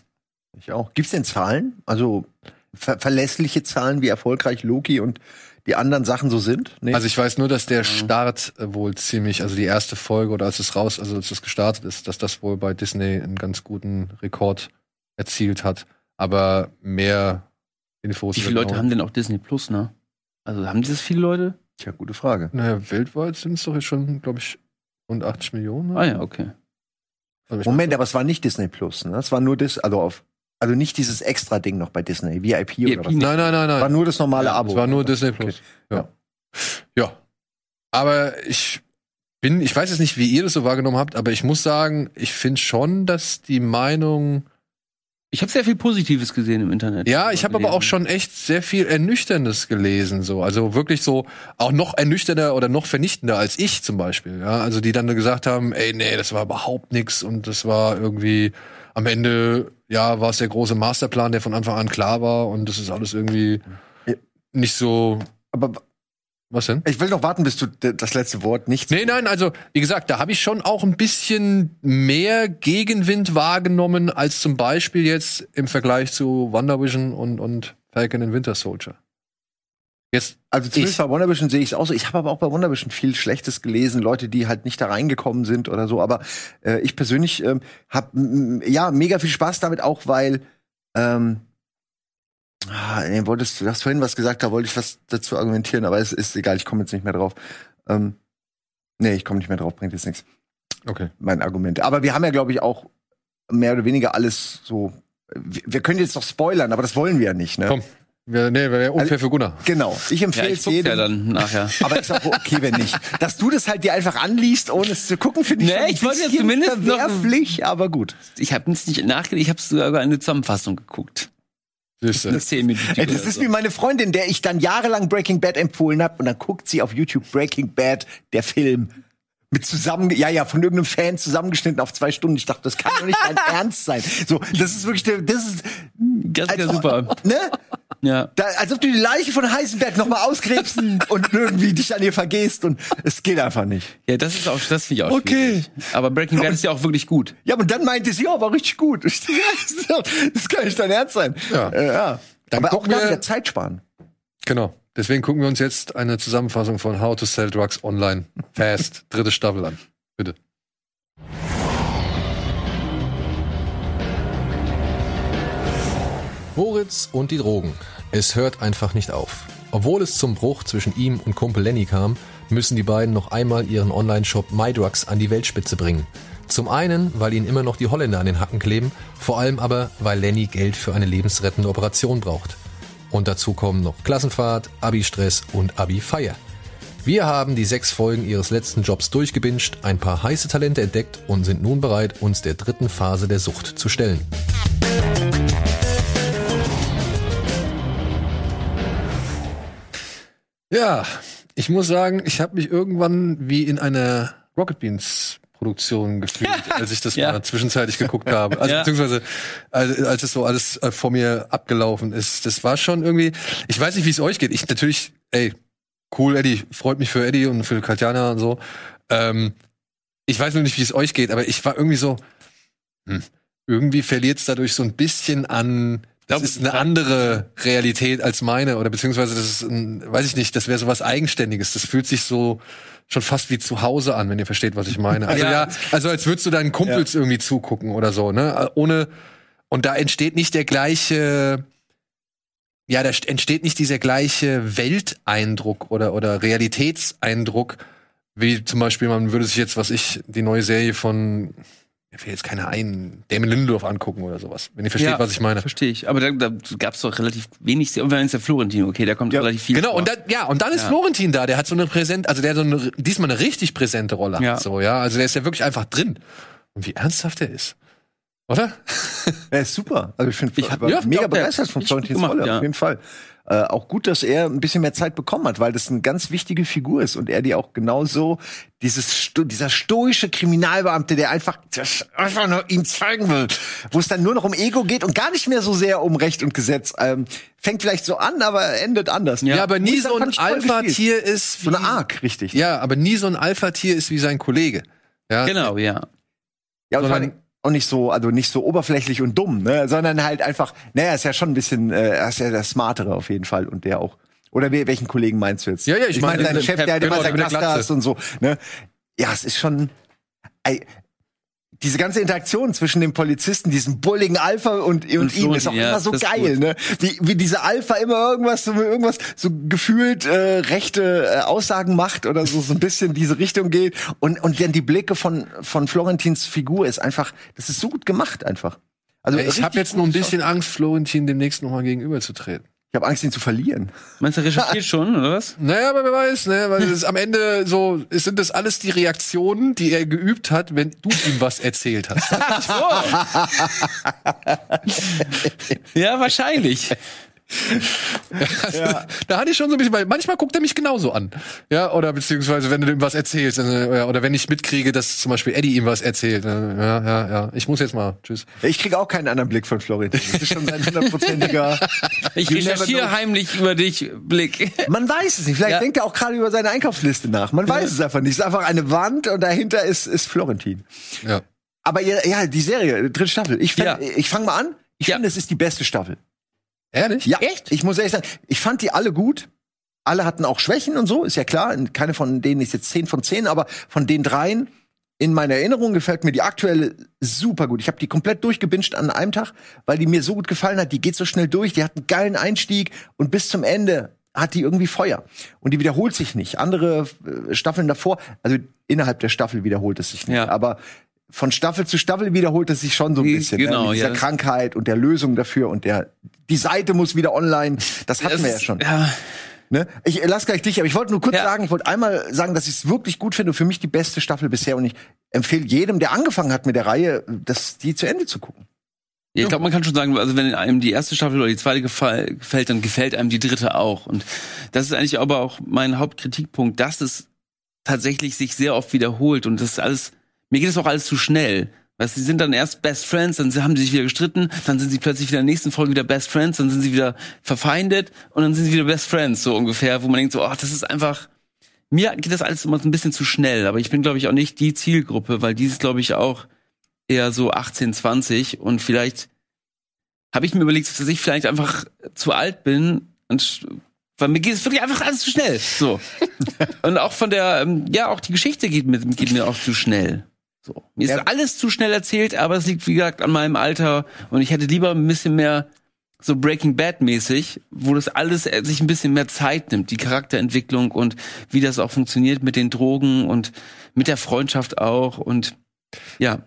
Ich auch. Gibt's denn Zahlen? Also ver verlässliche Zahlen, wie erfolgreich Loki und die anderen Sachen so sind? Nee. Also ich weiß nur, dass der Start äh, wohl ziemlich, also die erste Folge oder als es raus, also als es gestartet ist, dass das wohl bei Disney einen ganz guten Rekord erzielt hat. Aber mehr Infos. Wie viele Leute genau- haben denn auch Disney Plus, ne? Also haben dieses viele Leute? Tja, gute Frage. Naja, weltweit sind es doch jetzt schon, glaube ich, rund 80 Millionen. Ah ja, okay. Also Moment, aber es war nicht Disney Plus, ne? Es war nur das, also auf, also nicht dieses extra Ding noch bei Disney, VIP oder VIP, was. Nein, nein, nein, nein. War nur das normale Ja, Abo. Es war nur Disney Plus. Ja. ja. Aber ich bin, ich weiß jetzt nicht, wie ihr das so wahrgenommen habt, aber ich muss sagen, ich finde schon, dass die Meinung Ich habe sehr viel Positives gesehen im Internet. Ja, ich habe aber auch schon echt sehr viel Ernüchterndes gelesen, so. Also wirklich so, auch noch ernüchternder oder noch vernichtender als ich zum Beispiel, ja. Also die dann gesagt haben, ey, nee, das war überhaupt nix und das war irgendwie, am Ende, ja, war es der große Masterplan, der von Anfang an klar war und das ist alles irgendwie nicht so, Aber Was denn? Ich will noch warten, bis du das letzte Wort nicht. Nee, nein, also wie gesagt, da habe ich schon auch ein bisschen mehr Gegenwind wahrgenommen als zum Beispiel jetzt im Vergleich zu WandaVision und, und Falcon and Winter Soldier. Jetzt, Also zumindest Ich- bei WandaVision sehe ich es auch so. Ich habe aber auch bei WandaVision viel Schlechtes gelesen, Leute, die halt nicht da reingekommen sind oder so. Aber äh, ich persönlich ähm, habe ja mega viel Spaß damit, auch weil ähm, ah, nee, wolltest du hast vorhin was gesagt, da wollte ich was dazu argumentieren, aber es ist egal, ich komme jetzt nicht mehr drauf. Ähm, nee, ich komme nicht mehr drauf, bringt jetzt nichts. okay. Mein Argument. Aber wir haben ja, glaube ich, auch mehr oder weniger alles so. Wir, wir können jetzt noch spoilern, aber das wollen wir ja nicht, ne? Komm. Wär, nee, wäre unfair für Gunnar. Genau. Ich Ja, empfehle ich es jedem. ja dann nachher. *laughs* Aber ist auch okay, wenn nicht. Dass du das halt dir einfach anliest, ohne es zu gucken, finde ich Nee, ich wollte ja zumindest noch- verwerflich, aber gut. Ich habe nicht nachgedacht, ich habe sogar eine Zusammenfassung geguckt. Das zehn Minuten. Ey, das ist wie meine Freundin, der ich dann jahrelang Breaking Bad empfohlen habe und dann guckt sie auf YouTube Breaking Bad, der Film. Mit zusammen, ja, ja, von irgendeinem Fan zusammengeschnitten auf zwei Stunden. Ich dachte, das kann doch nicht dein *laughs* Ernst sein. So, das ist wirklich, der- das ist, Das ist ja als- super. ne? Ja. Da, als ob du die Leiche von Heisenberg nochmal ausgräbst *laughs* und irgendwie dich an ihr vergehst und es geht einfach nicht. Ja, das ist auch, das finde ich auch Okay. schwierig. Aber Breaking Bad ist ja auch wirklich gut. Ja, und dann meinte sie, ja, war richtig gut. *laughs* Das kann nicht dein Ernst sein. Ja. Äh, ja. Dann Aber auch wir- wieder Zeit sparen. Genau. Deswegen gucken wir uns jetzt eine Zusammenfassung von How to Sell Drugs Online Fast, dritte Staffel an. Bitte. Moritz und die Drogen. Es hört einfach nicht auf. Obwohl es zum Bruch zwischen ihm und Kumpel Lenny kam, müssen die beiden noch einmal ihren Online-Shop MyDrugs an die Weltspitze bringen. Zum einen, weil ihnen immer noch die Holländer an den Hacken kleben, vor allem aber, weil Lenny Geld für eine lebensrettende Operation braucht. Und dazu kommen noch Klassenfahrt, Abi-Stress und Abi-Feier. Wir haben die sechs Folgen ihres letzten Jobs durchgebinged, ein paar heiße Talente entdeckt und sind nun bereit, uns der dritten Phase der Sucht zu stellen. Ja, ich muss sagen, ich habe mich irgendwann wie in einer Rocket Beans Produktion gefühlt, *laughs* als ich das Ja. mal zwischenzeitlich geguckt habe. Also Ja. beziehungsweise als, als es so alles äh, vor mir abgelaufen ist. Das war schon irgendwie. Ich weiß nicht, wie es euch geht. Ich natürlich, ey, cool, Eddie, freut mich für Eddie und für Katjana und so. Ähm, ich weiß nur nicht, wie es euch geht, aber ich war irgendwie so. Hm, irgendwie verliert es dadurch so ein bisschen an. Das ist eine andere Realität als meine oder beziehungsweise das ist, ein, weiß ich nicht, das wäre so was Eigenständiges. Das fühlt sich so schon fast wie zu Hause an, wenn ihr versteht, was ich meine. Also ja, Ja. also als würdest du deinen Kumpels irgendwie zugucken oder so, ne? Ohne und da entsteht nicht der gleiche ja, da st- entsteht nicht dieser gleiche Welteindruck oder oder Realitätseindruck, wie zum Beispiel man würde sich jetzt, was ich, die neue Serie von mir fällt jetzt keiner ein, Damon Lindelof angucken oder sowas. Wenn ihr versteht, Ja, was ich meine. Verstehe ich. Aber da, da gab es doch relativ wenig. Und wenn es der Florentin, okay, da kommt Ja, relativ viel. Genau, vor. und dann, ja, und dann ist Ja. Florentin da, der hat so eine präsent, also der hat so eine, diesmal eine richtig präsente Rolle Ja. hat, so, ja. Also der ist ja wirklich einfach drin. Und wie ernsthaft er ist. Oder? Er ist super. Also ich finde, Ich hab- war ja, mega begeistert von Florentins Rolle, ja. auf jeden Fall. Äh, auch gut, dass er ein bisschen mehr Zeit bekommen hat, weil das eine ganz wichtige Figur ist und er die auch genauso dieses dieser stoische Kriminalbeamte, der einfach das einfach nur ihm zeigen will, wo es dann nur noch um Ego geht und gar nicht mehr so sehr um Recht und Gesetz. Ähm, fängt vielleicht so an, aber endet anders. Ja. Ja, aber nie so ein. Alpha-Tier ist wie, So eine Arc, richtig. Ja, aber nie so ein Alpha-Tier ist wie sein Kollege. Ja. Genau, ja. Ja, und vor Sondern- allem auch nicht so, also nicht so oberflächlich und dumm, ne, sondern halt einfach, naja, er ist ja schon ein bisschen, äh, er ist ja der Smartere auf jeden Fall und der auch. Oder we- welchen Kollegen meinst du jetzt? Ja, ja, ich meine, deinen den Chef, der halt genau, immer sein Glatze. hast und so, ne. Ja, es ist schon, diese ganze Interaktion zwischen dem Polizisten, diesem bulligen Alpha und, und, Und ihm ist auch ja, immer so geil, ne? Wie, wie dieser Alpha immer irgendwas, so irgendwas so gefühlt äh, rechte äh, Aussagen macht oder so so ein bisschen diese Richtung geht und und dann die Blicke von von Florentins Figur ist einfach, das ist so gut gemacht einfach. Also Ich habe jetzt nur ein bisschen Angst, Florentin demnächst nochmal gegenüberzutreten. Ich habe Angst, ihn zu verlieren. Meinst du, er recherchiert *laughs* schon, oder was? Naja, aber wer weiß, ne? Weil es am Ende so, es sind das alles die Reaktionen, die er geübt hat, wenn du ihm was erzählt hast. *laughs* *laughs* Ja, wahrscheinlich. *laughs* Ja. Da hatte ich schon so ein bisschen, weil manchmal guckt er mich genauso an. Ja, oder beziehungsweise wenn du ihm was erzählst, äh, ja, oder wenn ich mitkriege, dass zum Beispiel Eddie ihm was erzählt. äh, Ja, ja, ja. Ich muss jetzt mal. Tschüss. Ich kriege auch keinen anderen Blick von Florentin. Das ist schon sein hundertprozentiger. *laughs* Ich recherchiere heimlich über dich, Blick. Man weiß es nicht. Vielleicht Ja. denkt er auch gerade über seine Einkaufsliste nach. Man weiß es einfach nicht. Es ist einfach eine Wand und dahinter ist, ist Florentin. Ja. Aber ja, die Serie, dritte Staffel. Ich, Ja. ich fange mal an. Ich Ja. finde, es ist die beste Staffel. Ehrlich? Ja, echt? Ich muss ehrlich sagen, ich fand die alle gut. Alle hatten auch Schwächen und so, ist ja klar. Keine von denen ist jetzt 10 von 10, aber von den dreien in meiner Erinnerung gefällt mir die aktuelle super gut. Ich habe die komplett durchgebinged an einem Tag, weil die mir so gut gefallen hat. Die geht so schnell durch, die hat einen geilen Einstieg und bis zum Ende hat die irgendwie Feuer. Und die wiederholt sich nicht. Andere äh, Staffeln davor, also innerhalb der Staffel wiederholt es sich nicht. Ja. Aber von Staffel zu Staffel wiederholt es sich schon so ein bisschen. genau, ne? Mit dieser ja. Krankheit und der Lösung dafür und der die Seite muss wieder online. Das hatten Das wir ja schon. Ja, Ne? Ich äh, lass gleich dich, aber ich wollte nur kurz Ja. sagen, ich wollte einmal sagen, dass ich es wirklich gut finde. Für mich die beste Staffel bisher und ich empfehle jedem, der angefangen hat mit der Reihe, das die zu Ende zu gucken. Ja, ich glaube, man kann schon sagen, also wenn einem die erste Staffel oder die zweite gefällt, dann gefällt einem die dritte auch. Und das ist eigentlich aber auch mein Hauptkritikpunkt, dass es tatsächlich sich sehr oft wiederholt und das ist alles, mir geht es auch alles zu schnell. Weißt, sie sind dann erst Best Friends, dann haben sie sich wieder gestritten, dann sind sie plötzlich wieder in der nächsten Folge wieder Best Friends, dann sind sie wieder verfeindet und dann sind sie wieder Best Friends, so ungefähr, wo man denkt so, oh, das ist einfach, mir geht das alles immer so ein bisschen zu schnell, aber ich bin, glaube ich, auch nicht die Zielgruppe, weil die ist, glaube ich, auch eher so 18, 20 und vielleicht habe ich mir überlegt, dass ich vielleicht einfach zu alt bin und weil mir geht es wirklich einfach alles zu schnell. So. *laughs* und auch von der, ähm, ja, auch die Geschichte geht mir, geht mir auch zu schnell. So. Mir ist Ja. alles zu schnell erzählt, aber es liegt, wie gesagt, an meinem Alter und ich hätte lieber ein bisschen mehr so Breaking Bad mäßig, wo das alles äh, sich ein bisschen mehr Zeit nimmt, die Charakterentwicklung und wie das auch funktioniert mit den Drogen und mit der Freundschaft auch und ja,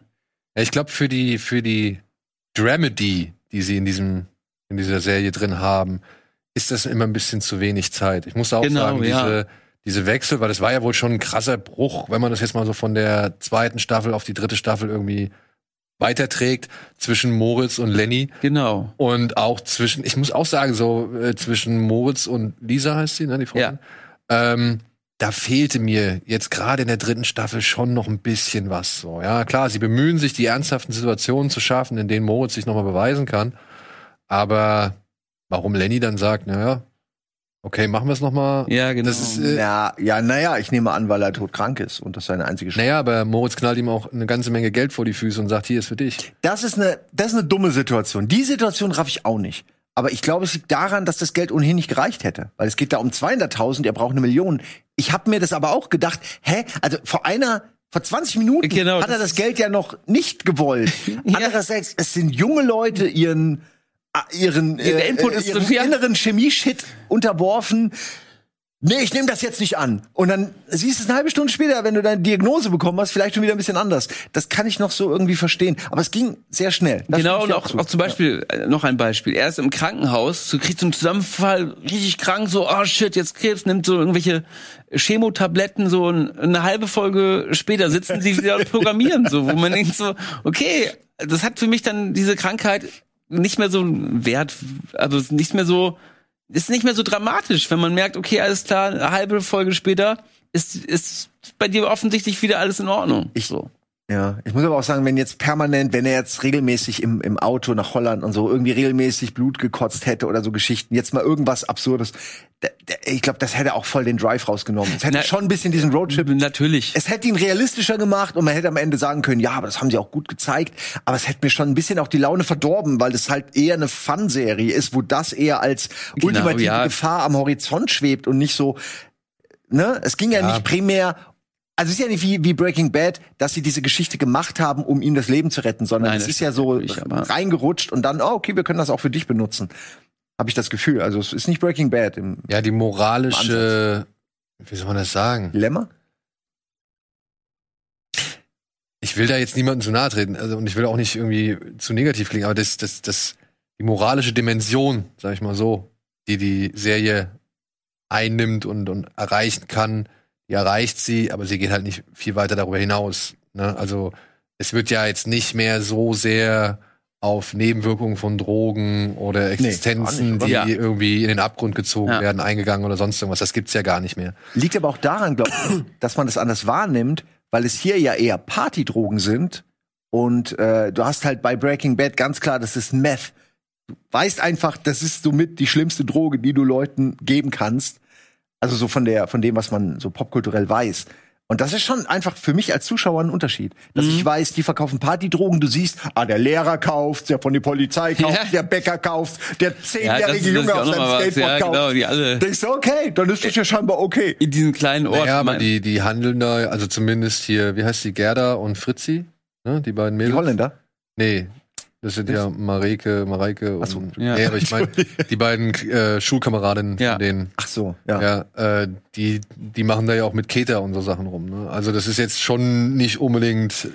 ich glaube, für die, für die Dramedy, die sie in diesem, in dieser Serie drin haben, ist das immer ein bisschen zu wenig Zeit. Ich muss auch Genau, sagen, ja. Diese, Wechsel, weil das war ja wohl schon ein krasser Bruch, wenn man das jetzt mal so von der zweiten Staffel auf die dritte Staffel irgendwie weiterträgt, zwischen Moritz und Lenny. genau. Und auch zwischen, ich muss auch sagen, so äh, zwischen Moritz und Lisa heißt sie, ne, die Freundin. Ähm, da fehlte mir jetzt gerade in der dritten Staffel schon noch ein bisschen was. So, ja, klar, sie bemühen sich, die ernsthaften Situationen zu schaffen, in denen Moritz sich nochmal beweisen kann. Aber warum Lenny dann sagt, naja, okay, machen wir es nochmal. Ja, genau. Das ist, äh, Ja, ja, naja, ich nehme an, weil er todkrank ist und das seine einzige Chance. naja, aber Moritz knallt ihm auch eine ganze Menge Geld vor die Füße und sagt, hier ist für dich. Das ist eine, das ist eine dumme Situation. Die Situation raff ich auch nicht. Aber ich glaube, es liegt daran, dass das Geld ohnehin nicht gereicht hätte. Weil es geht da um 200.000, er braucht eine Million. Ich habe mir das aber auch gedacht, hä? Also vor einer, vor 20 Minuten Genau, hat er das das Geld ja noch nicht gewollt. *laughs* Andererseits, es sind junge Leute ihren, ihren, Ihr Input ist ihren ja. inneren Chemie-Shit unterworfen. Nee, ich nehme das jetzt nicht an. Und dann siehst du es eine halbe Stunde später, wenn du deine Diagnose bekommen hast, vielleicht schon wieder ein bisschen anders. Das kann ich noch so irgendwie verstehen. Aber es ging sehr schnell. Das Genau, und auch, auch zum Beispiel, äh, noch ein Beispiel. Er ist im Krankenhaus, so kriegt so einen Zusammenfall, richtig krank, so, oh shit, jetzt Krebs, nimmt so irgendwelche Chemotabletten, so ein, eine halbe Folge später sitzen sie wieder und programmieren, so, wo man denkt so, okay, das hat für mich dann diese Krankheit nicht mehr so Wert, also nicht mehr so, ist nicht mehr so dramatisch, wenn man merkt, okay, alles klar, eine halbe Folge später ist, ist bei dir offensichtlich wieder alles in Ordnung. Ich- so. Ja, ich muss aber auch sagen, wenn jetzt permanent, wenn er jetzt regelmäßig im, im Auto nach Holland und so irgendwie regelmäßig Blut gekotzt hätte oder so Geschichten, jetzt mal irgendwas Absurdes, ich glaube, das hätte auch voll den Drive rausgenommen. Es hätte Na- schon ein bisschen diesen Roadtrip. Natürlich. Es hätte ihn realistischer gemacht und man hätte am Ende sagen können, ja, aber das haben sie auch gut gezeigt. Aber es hätte mir schon ein bisschen auch die Laune verdorben, weil es halt eher eine Fun-Serie ist, wo das eher als Genau, ultimative ja. Gefahr am Horizont schwebt und nicht so, ne? Es ging ja, Ja. nicht primär also es ist ja nicht wie, wie Breaking Bad, dass sie diese Geschichte gemacht haben, um ihm das Leben zu retten, sondern Nein, es ist ja so aber- reingerutscht und dann, oh, okay, wir können das auch für dich benutzen. Habe ich das Gefühl. Also es ist nicht Breaking Bad im Ja, die moralische, wie soll man das sagen? Dilemma. ich will da jetzt niemandem zu nahe treten, also und ich will auch nicht irgendwie zu negativ klingen, aber das, das, das, die moralische Dimension, sag ich mal so, die die Serie einnimmt und, und erreichen kann, die erreicht sie, aber sie geht halt nicht viel weiter darüber hinaus. Ne? Also es wird ja jetzt nicht mehr so sehr auf Nebenwirkungen von Drogen oder Existenzen, gar die Ja. irgendwie in den Abgrund gezogen Ja. werden, eingegangen oder sonst irgendwas. Das gibt's ja gar nicht mehr. Liegt aber auch daran, glaube ich, dass man das anders wahrnimmt, weil es hier ja eher Partydrogen sind. Und äh, du hast halt bei Breaking Bad ganz klar, das ist Meth. Du weißt einfach, das ist somit die schlimmste Droge, die du Leuten geben kannst. Also so von der, von dem, was man so popkulturell weiß. Und das ist schon einfach für mich als Zuschauer ein Unterschied. Dass ich weiß, die verkaufen Partydrogen, du siehst, ah, der Lehrer kauft, der von der Polizei *laughs* kauft, Ja. der Bäcker kauft, der Ja, zehnjährige ist Junge ja auf seinem. Skateboard Ja, kauft. genau, die alle- Denkst du, okay, dann ist das ja scheinbar okay. In diesen kleinen Ort. Ja, aber mein- die, die handeln da, also zumindest hier, wie heißt die, Gerda und Fritzi? Ne, die beiden Die Mädels? Holländer? Nee, das sind ja Mareke, Mareike Ach so, und, ja. nee, aber ich meine, *laughs* die beiden äh, Schulkameradinnen Ja. von denen. Ach so, ja. Ja, äh, die, die machen da ja auch mit Keter und so Sachen rum. Ne? Also das ist jetzt schon nicht unbedingt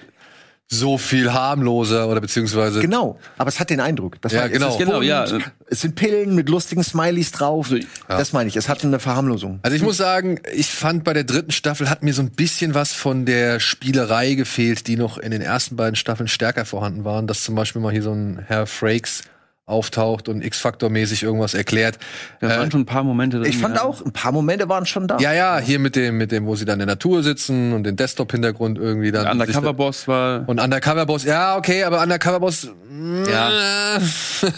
so viel harmloser oder beziehungsweise Genau, aber es hat den Eindruck. Das Ja, es genau. ist Genau, bunt, ja. Es sind Pillen mit lustigen Smileys drauf. Das meine ich, es hat eine Verharmlosung. Also ich muss sagen, ich fand bei der dritten Staffel hat mir so ein bisschen was von der Spielerei gefehlt, die noch in den ersten beiden Staffeln stärker vorhanden waren, dass zum Beispiel mal hier so ein Herr Frakes auftaucht und X-Faktor-mäßig irgendwas erklärt. Da waren Äh, schon ein paar Momente drin. Ich fand ja. auch, ein paar Momente waren schon da. ja, ja, hier mit dem, mit dem, wo sie dann in der Natur sitzen und den Desktop-Hintergrund irgendwie dann. sich Undercover Boss war. Und Undercover Boss, ja, okay, aber Undercover Boss, Ja. äh,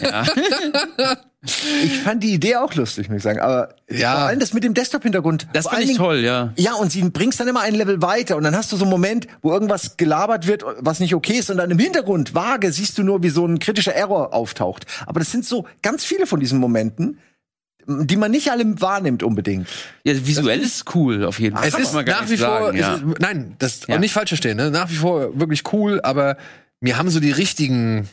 Ja. *laughs* *laughs* Ich fand die Idee auch lustig, muss ich sagen. Aber Ja. vor allem das mit dem Desktop-Hintergrund. Das Vor fand ich Dingen- toll, ja. Ja, und sie bringst dann immer ein Level weiter und dann hast du so einen Moment, wo irgendwas gelabert wird, was nicht okay ist und dann im Hintergrund vage siehst du nur, wie so ein kritischer Error auftaucht. Aber das sind so ganz viele von diesen Momenten, die man nicht alle wahrnimmt unbedingt. Ja, visuell ist cool, auf jeden Fall. Es ist nach nicht wie vor, sagen, ja. es ist, nein, das Ja. auch nicht falsch verstehen, ne? nach wie vor wirklich cool, aber mir haben so die richtigen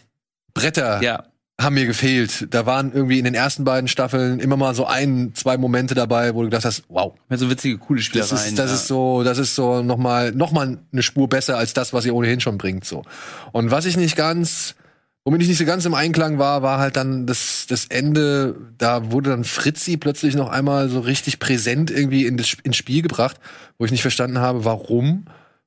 Bretter Ja. Haben mir gefehlt. Da waren irgendwie in den ersten beiden Staffeln immer mal so ein, zwei Momente dabei, wo du gedacht hast, wow, so witzige, coole das Spielereien. ist, das ja. ist so, das ist so noch mal, noch mal eine Spur besser als das, was ihr ohnehin schon bringt, so. Und was ich nicht ganz, womit ich nicht so ganz im Einklang war, war halt dann das, das Ende, da wurde dann Fritzi plötzlich noch einmal so richtig präsent irgendwie in das, ins Spiel gebracht, wo ich nicht verstanden habe, warum,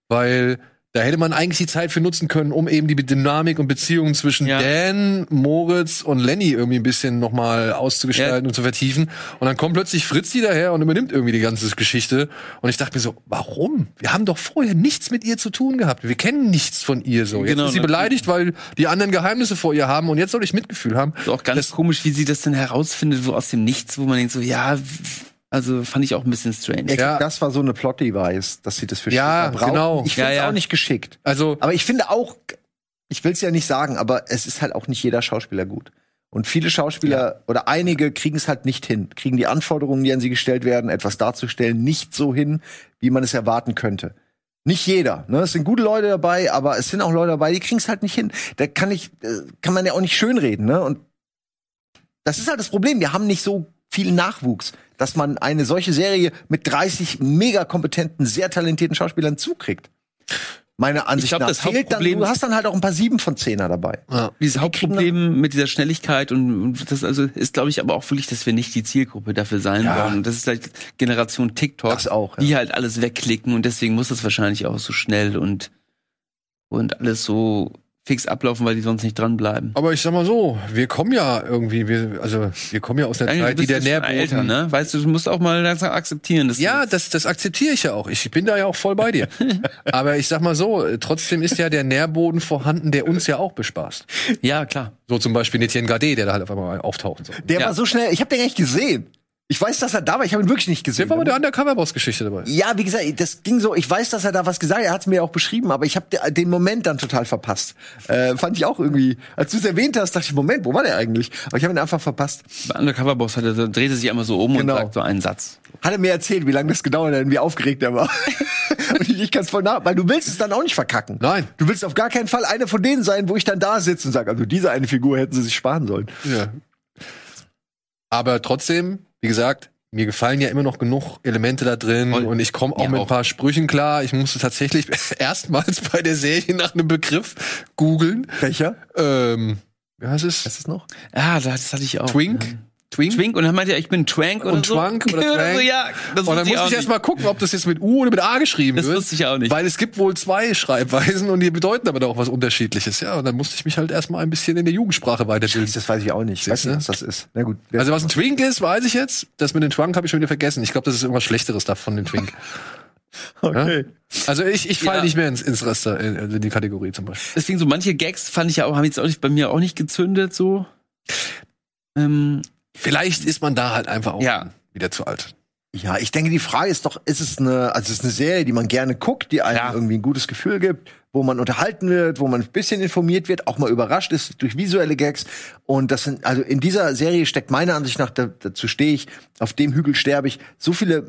weil da hätte man eigentlich die Zeit für nutzen können, um eben die Dynamik und Beziehungen zwischen Ja. Dan, Moritz und Lenny irgendwie ein bisschen noch mal auszugestalten Ja. und zu vertiefen. Und dann kommt plötzlich Fritzi daher und übernimmt irgendwie die ganze Geschichte. Und ich dachte mir so, warum? Wir haben doch vorher nichts mit ihr zu tun gehabt. Wir kennen nichts von ihr so. Jetzt Genau, ist sie ne? beleidigt, weil die anderen Geheimnisse vor ihr haben und jetzt soll ich Mitgefühl haben. Ist auch ganz komisch, wie sie das denn herausfindet, so aus dem Nichts, wo man denkt so, ja, also fand ich auch ein bisschen strange. Ja. Das war so eine Plot-Device, dass sie das für Ja, später brauchen. genau. Ich finde es Ja, ja. auch nicht geschickt. Also, Aber ich finde auch, ich will es ja nicht sagen, aber es ist halt auch nicht jeder Schauspieler gut. Und viele Schauspieler oder einige kriegen es halt nicht hin, kriegen die Anforderungen, die an sie gestellt werden, etwas darzustellen, nicht so hin, wie man es erwarten könnte. Nicht jeder, ne? Es sind gute Leute dabei, aber es sind auch Leute dabei, die kriegen es halt nicht hin. Da kann ich, äh, kann man ja auch nicht schönreden, ne? Und das ist halt das Problem. Wir haben nicht so viel Nachwuchs, dass man eine solche Serie mit 30 mega kompetenten, sehr talentierten Schauspielern zukriegt. Meiner Ansicht glaub, nach das fehlt dann, du hast dann halt auch ein paar Sieben von Zehner dabei. Dieses Die Hauptproblem mit dieser Schnelligkeit und das also ist, glaube ich, aber auch wirklich, dass wir nicht die Zielgruppe dafür sein Ja. wollen. Das ist halt Generation TikTok, Das auch, ja. die halt alles wegklicken und deswegen muss das wahrscheinlich auch so schnell und und alles so fix ablaufen, weil die sonst nicht dranbleiben. aber ich sag mal so, wir kommen ja irgendwie, wir, also wir kommen ja aus der Daniel, Zeit, die der Nährboden. älter, ne? Weißt du, du musst auch mal langsam akzeptieren, dass Ja, das, das akzeptiere ich ja auch. Ich bin da ja auch voll bei dir. *laughs* Aber ich sag mal so, trotzdem ist ja der Nährboden vorhanden, der uns ja auch bespaßt. ja klar. So zum Beispiel Etienne Gade, der da halt auf einmal auftaucht. und So. Der Ja. war so schnell, ich habe den gar nicht gesehen. Ich weiß, dass er da war, ich habe ihn wirklich nicht gesehen. Der war bei der Undercover-Boss-Geschichte dabei. ja, wie gesagt, das ging so, ich weiß, dass er da was gesagt hat, er hat es mir auch beschrieben, aber ich habe den Moment dann total verpasst. Äh, fand ich auch irgendwie, als du es erwähnt hast, dachte ich, Moment, wo war der eigentlich? Aber ich habe ihn einfach verpasst. Bei Undercover Boss hat er, da dreht er sich einmal so um Genau. und sagt so einen Satz. Hat er mir erzählt, wie lange das gedauert hat und wie aufgeregt er war. *laughs* und ich, ich kann es voll nach, weil du willst es dann auch nicht verkacken. Nein. Du willst auf gar keinen Fall einer von denen sein, wo ich dann da sitze und sage, also diese eine Figur hätten sie sich sparen sollen. Ja. Aber trotzdem, wie gesagt, mir gefallen ja immer noch genug Elemente da drin Voll. und ich komme auch mit auch. ein paar Sprüchen klar. Ich musste tatsächlich *laughs* erstmals bei der Serie nach einem Begriff googeln. Welcher? Ähm, wie heißt es? Ist es noch? Ja, das hatte ich auch. Twink? Twink. Twink und dann meinte er, ich bin Twank oder Und so. Twank oder *laughs* Twank. so, ja, das Und dann wusste muss auch ich erst nicht. mal gucken, ob das jetzt mit U oder mit A geschrieben Das wird. wusste ich auch nicht. Weil es gibt wohl zwei Schreibweisen und die bedeuten aber auch was Unterschiedliches. Ja, und dann musste ich mich halt erstmal ein bisschen in der Jugendsprache weiterbilden. Das weiß ich auch nicht. Ich weiß Siehst du? nicht, was das ist. Na gut. Also was ein Twink ist, weiß ich jetzt. Das mit dem Twunk habe ich schon wieder vergessen. Ich glaube, das ist irgendwas Schlechteres da von den Twink. *laughs* okay. Also ich, ich falle Ja. nicht mehr ins, ins Raster, in, in die Kategorie zum Beispiel. Deswegen so manche Gags fand ich ja auch, haben jetzt auch nicht bei mir auch nicht gezündet, so. Ähm, Vielleicht ist man da halt einfach auch Ja. wieder zu alt. Ja, ich denke, die Frage ist doch, ist es eine, also es ist eine Serie, die man gerne guckt, die einem Ja. irgendwie ein gutes Gefühl gibt, wo man unterhalten wird, wo man ein bisschen informiert wird, auch mal überrascht ist durch visuelle Gags. Und das sind, also in dieser Serie steckt meiner Ansicht nach, da, dazu stehe ich, auf dem Hügel sterbe ich, so viele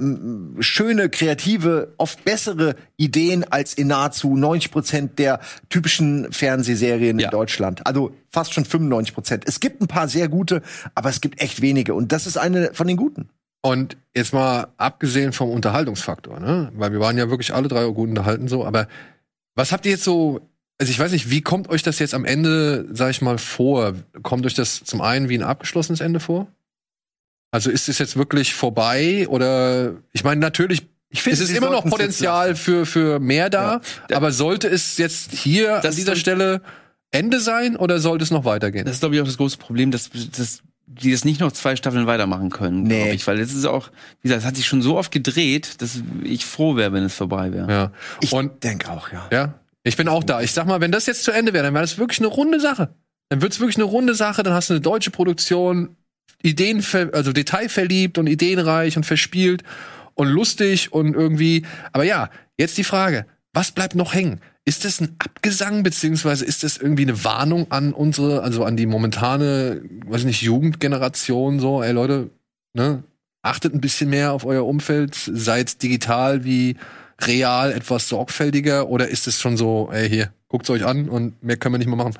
schöne, kreative, oft bessere Ideen als in nahezu 90 Prozent der typischen Fernsehserien Ja. in Deutschland. Also fast schon 95 Prozent. Es gibt ein paar sehr gute, aber es gibt echt wenige. Und das ist eine von den guten. Und jetzt mal abgesehen vom Unterhaltungsfaktor, ne? Weil wir waren ja wirklich alle drei gut unterhalten so, aber was habt ihr jetzt so, also ich weiß nicht, wie kommt euch das jetzt am Ende, sag ich mal, vor? Kommt euch das zum einen wie ein abgeschlossenes Ende vor? Also ist es jetzt wirklich vorbei oder ich meine natürlich Ich finde, es ist immer noch Potenzial für, für mehr da, aber sollte es jetzt hier Das an dieser Stelle Ende sein oder sollte es noch weitergehen? das ist, glaube ich, auch das große Problem, dass, dass die das nicht noch zwei Staffeln weitermachen können, Nee. glaube ich. Weil das ist auch, wie gesagt, es hat sich schon so oft gedreht, dass ich froh wäre, wenn es vorbei wäre. ja. Ich Und denke auch, ja. Ja, ich bin auch da. Ich sag mal, wenn das jetzt zu Ende wäre, dann wäre das wirklich eine runde Sache. Dann wird's wirklich eine runde Sache, dann hast du eine deutsche Produktion, Ideen, also detailverliebt und ideenreich und verspielt und lustig und irgendwie. Aber ja, jetzt die Frage, was bleibt noch hängen? Ist das ein Abgesang, beziehungsweise ist das irgendwie eine Warnung an unsere, also an die momentane, weiß ich nicht, Jugendgeneration, so, ey Leute, ne, achtet ein bisschen mehr auf euer Umfeld, seid digital wie real etwas sorgfältiger? Oder ist es schon so, ey, hier, guckt's euch an und mehr können wir nicht mehr machen?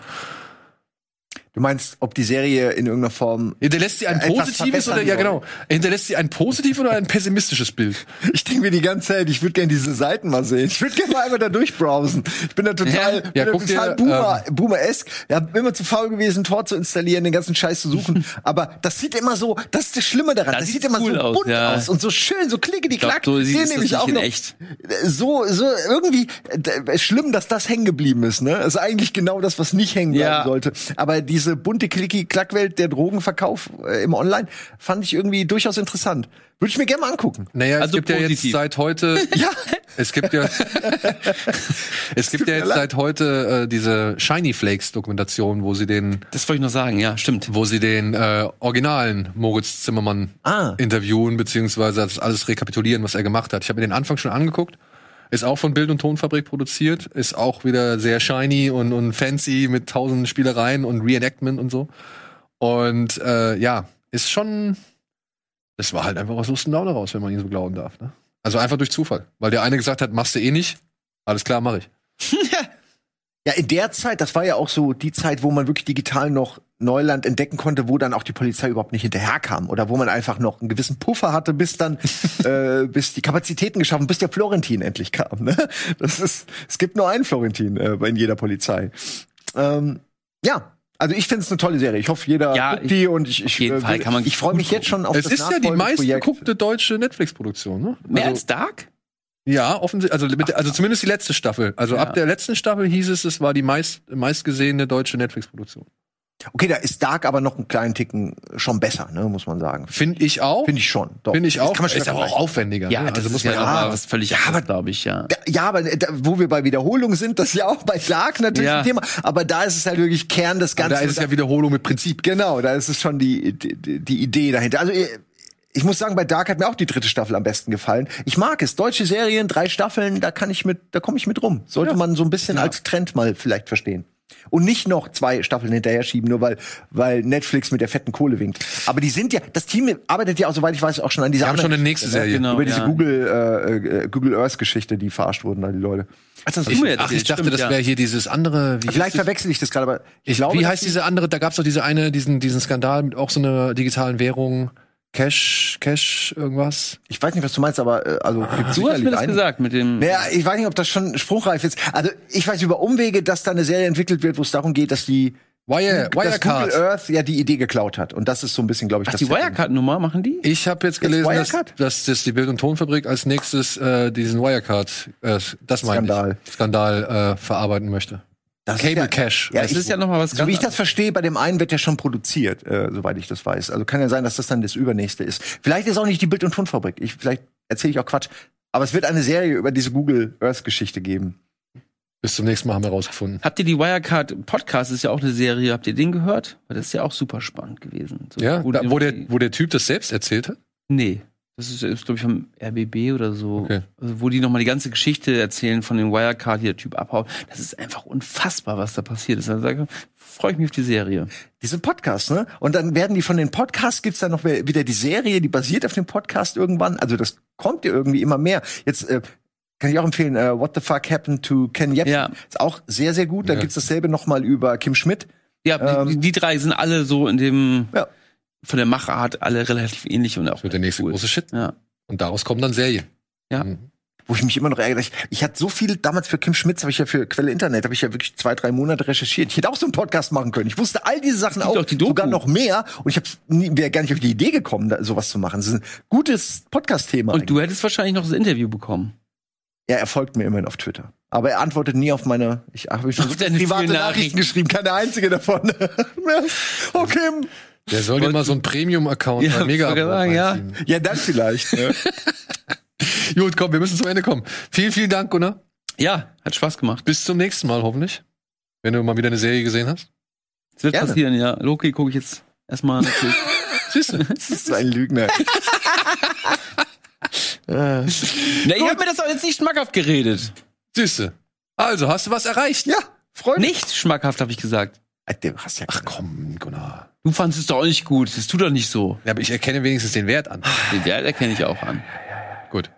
Du meinst, ob die Serie in irgendeiner Form. Hinterlässt sie ein Etwas positives oder, ja genau, hinterlässt sie ein positives oder ein pessimistisches Bild? *laughs* Ich denke mir die ganze Zeit, ich würde gerne diese Seiten mal sehen. Ich würde gerne mal einmal da durchbrowsen. Ich bin da total, Ja. bin Ja, da total dir, Boomer, Boomer-esk. Ja, bin immer zu faul gewesen, Tor zu installieren, den ganzen Scheiß zu suchen. *laughs* Aber das sieht immer so, das ist das Schlimme daran. Das Das, sieht sieht immer cool so aus, bunt ja. aus und so schön, so klicke die klack. so sieht Den nehme ich auch noch. echt. So, so irgendwie äh, schlimm, dass das hängen geblieben ist. Ne, das ist eigentlich genau das, was nicht hängen bleiben sollte. Aber diese bunte Klicki-Klackwelt der Drogenverkauf äh, im Online fand ich irgendwie durchaus interessant. Würde ich mir gerne mal angucken. Naja, Also es gibt ja jetzt positiv. seit heute, *laughs* Ja, es gibt ja, *laughs* es gibt ja jetzt leid. seit heute äh, diese Shiny Flakes Dokumentation, wo sie den, Das wollte ich noch sagen, ja, stimmt. wo sie den äh, originalen Moritz Zimmermann Ah. interviewen beziehungsweise das alles rekapitulieren, was er gemacht hat. Ich habe mir den Anfang schon angeguckt. Ist auch von Bild und Tonfabrik produziert, ist auch wieder sehr shiny und, und fancy mit tausend Spielereien und Reenactment und so. Und äh, ja, ist schon. Das war halt einfach aus Lust und Laune raus, wenn man ihn so glauben darf. Ne? Also einfach durch Zufall. Weil der eine gesagt hat, machst du eh nicht. Alles klar, mach ich. *laughs* Ja, in der Zeit, das war ja auch so die Zeit, wo man wirklich digital noch Neuland entdecken konnte, wo dann auch die Polizei überhaupt nicht hinterherkam oder wo man einfach noch einen gewissen Puffer hatte, bis dann, *laughs* äh, bis die Kapazitäten geschaffen, bis der Florentin endlich kam. Ne? Das ist, es gibt nur einen Florentin äh, in jeder Polizei. Ähm, ja. Also ich finde es eine tolle Serie. Ich hoffe, jeder Ja, guckt die und ich, ich, jeden äh, Fall kann man ich freue mich jetzt schon auf es das ist ja die meistgeguckte deutsche Netflix-Produktion. Ne? Mehr also, als Dark? Ja, offensichtlich. Also, mit, also zumindest die letzte Staffel. Also Ja. ab der letzten Staffel hieß es, es war die meist, meistgesehene deutsche Netflix-Produktion. Okay, da ist Dark aber noch einen kleinen Ticken schon besser, ne, muss man sagen. Finde ich auch. Finde ich schon. Doch. Finde ich Das auch. Kann man ist aber auch aufwendiger. Ja, ne? das also muss ist man ja ja noch auch mal was völlig Ja, anderes, aber- glaube ich, ja. Ja, Ja, aber äh, da, wo wir bei Wiederholung sind, das ist ja auch bei Dark natürlich Ja. ein Thema. Aber da ist es halt wirklich Kern des Aber Ganzen. da ist es ja Wiederholung mit Prinzip. genau, da ist es schon die, die, die Idee dahinter. Also ich muss sagen, bei Dark hat mir auch die dritte Staffel am besten gefallen. Ich mag es. Deutsche Serien, drei Staffeln, da kann ich mit, da komme ich mit rum. Sollte man so ein bisschen als Trend mal vielleicht verstehen. Und nicht noch zwei Staffeln hinterher schieben, nur weil, weil Netflix mit der fetten Kohle winkt. Aber die sind ja, das Team arbeitet ja auch, soweit ich weiß, auch schon an dieser Wir haben schon eine nächste ne? Serie. Genau. Über diese ja. Google, äh, äh, Google Earth Geschichte, die verarscht wurden da, die Leute. Ach, das Ich, ach, ich dachte, stimmt, das wäre hier dieses andere. Wie, Vielleicht verwechsel ich das gerade, aber ich glaube. wie heißt die- diese andere? Da gab es doch diese eine, diesen, diesen Skandal mit auch so einer digitalen Währung. Cash, Cash, irgendwas. Ich weiß nicht, was du meinst, aber äh, also gibt's Du hast mir das einige. gesagt mit dem. Naja, ich weiß nicht, ob das schon spruchreif ist. Also ich weiß über Umwege, dass da eine Serie entwickelt wird, wo es darum geht, dass die Wire, dass Google Wirecard. Earth ja die Idee geklaut hat. Und das ist so ein bisschen, glaube ich, Ach, das die. Wirecard-Nummer machen die? Ich habe jetzt gelesen, dass, Wirecard? dass, dass die Bild- und Tonfabrik als nächstes äh, diesen Wirecard, äh, das meine Skandal. ich, Skandal äh, verarbeiten möchte. Das ist Cable ja- Cash. Ja, Das ich- ist ja noch mal was So wie ich ganz das verstehe, bei dem einen wird ja schon produziert, äh, soweit ich das weiß. Also kann ja sein, dass das dann das übernächste ist. Vielleicht ist auch nicht die Bild- und Tonfabrik. Ich, vielleicht erzähle ich auch Quatsch. Aber es wird eine Serie über diese Google Earth-Geschichte geben. Bis zum nächsten Mal haben wir rausgefunden. Habt ihr die Wirecard Podcast ist ja auch eine Serie, habt ihr den gehört? Weil das ist ja auch super spannend gewesen. So, Ja, da, wo, der, wo der Typ das selbst erzählt hat. Nee. Das ist, ist glaube ich, vom RBB oder so. Okay. Also, wo die nochmal die ganze Geschichte erzählen von dem Wirecard, hier der Typ abhaut. Das ist einfach unfassbar, was da passiert ist. Also, da freue ich mich auf die Serie. Diese Podcast, ne? Und dann werden die von den Podcasts gibt's dann noch wieder die Serie, die basiert auf dem Podcast irgendwann. Also das kommt ja irgendwie immer mehr. Jetzt äh, kann ich auch empfehlen, äh, What the Fuck Happened to Ken Jebsen. Ja. Ist auch sehr, sehr gut. Dann Ja. gibt's dasselbe noch mal über Kim Schmidt. Ja, Ähm, die, die drei sind alle so in dem, Ja. Von der Machart alle relativ ähnlich und auch Das wird der nächste cool. große Shit. Ja. Und daraus kommen dann Serien. Ja. Mhm. wo ich mich immer noch ärgere. Ich, ich hatte so viel damals für Kim Schmitz, habe ich ja für Quelle Internet, habe ich ja wirklich zwei, drei Monate recherchiert. Ich hätte auch so einen Podcast machen können. Ich wusste all diese Sachen auch, die sogar noch mehr. Und ich habe wäre gar nicht auf die Idee gekommen, da, sowas zu machen. Das ist ein gutes Podcast-Thema. Und du hättest wahrscheinlich noch das Interview bekommen. Ja, er folgt mir immerhin auf Twitter. Aber er antwortet nie auf meine, ich habe schon so private Nachrichten Nachrichten. geschrieben, keine einzige davon. *laughs* okay. Der soll dir mal so einen Premium-Account Ja, Mega sagen, ja. Ja, dann vielleicht. Ne? *laughs* Gut, komm, wir müssen zum Ende kommen. Vielen, vielen Dank, Gunnar. Ja, hat Spaß gemacht. Bis zum nächsten Mal, hoffentlich. Wenn du mal wieder eine Serie gesehen hast. Das wird Gerne. passieren, ja. Loki gucke ich jetzt erstmal natürlich. *laughs* Siehst du? Das ist ein Lügner. *laughs* Na, ich habe mir das auch jetzt nicht schmackhaft geredet. Du? Also, hast du was erreicht? ja, Freunde. Nicht schmackhaft, habe ich gesagt. Ach komm, Gunnar. Du fandest es doch auch nicht gut. Das tut doch nicht so. Ja, aber ich erkenne wenigstens den Wert an. Den Wert erkenne ich auch an. Gut.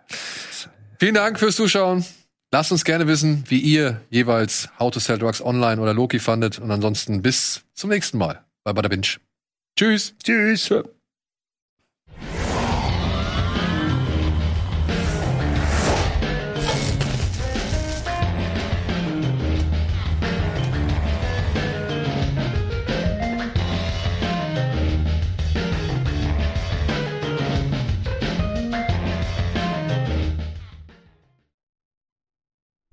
Vielen Dank fürs Zuschauen. Lasst uns gerne wissen, wie ihr jeweils How to Sell Drugs Online oder Loki fandet. Und ansonsten bis zum nächsten Mal bei Bada Binge. Tschüss. Tschüss.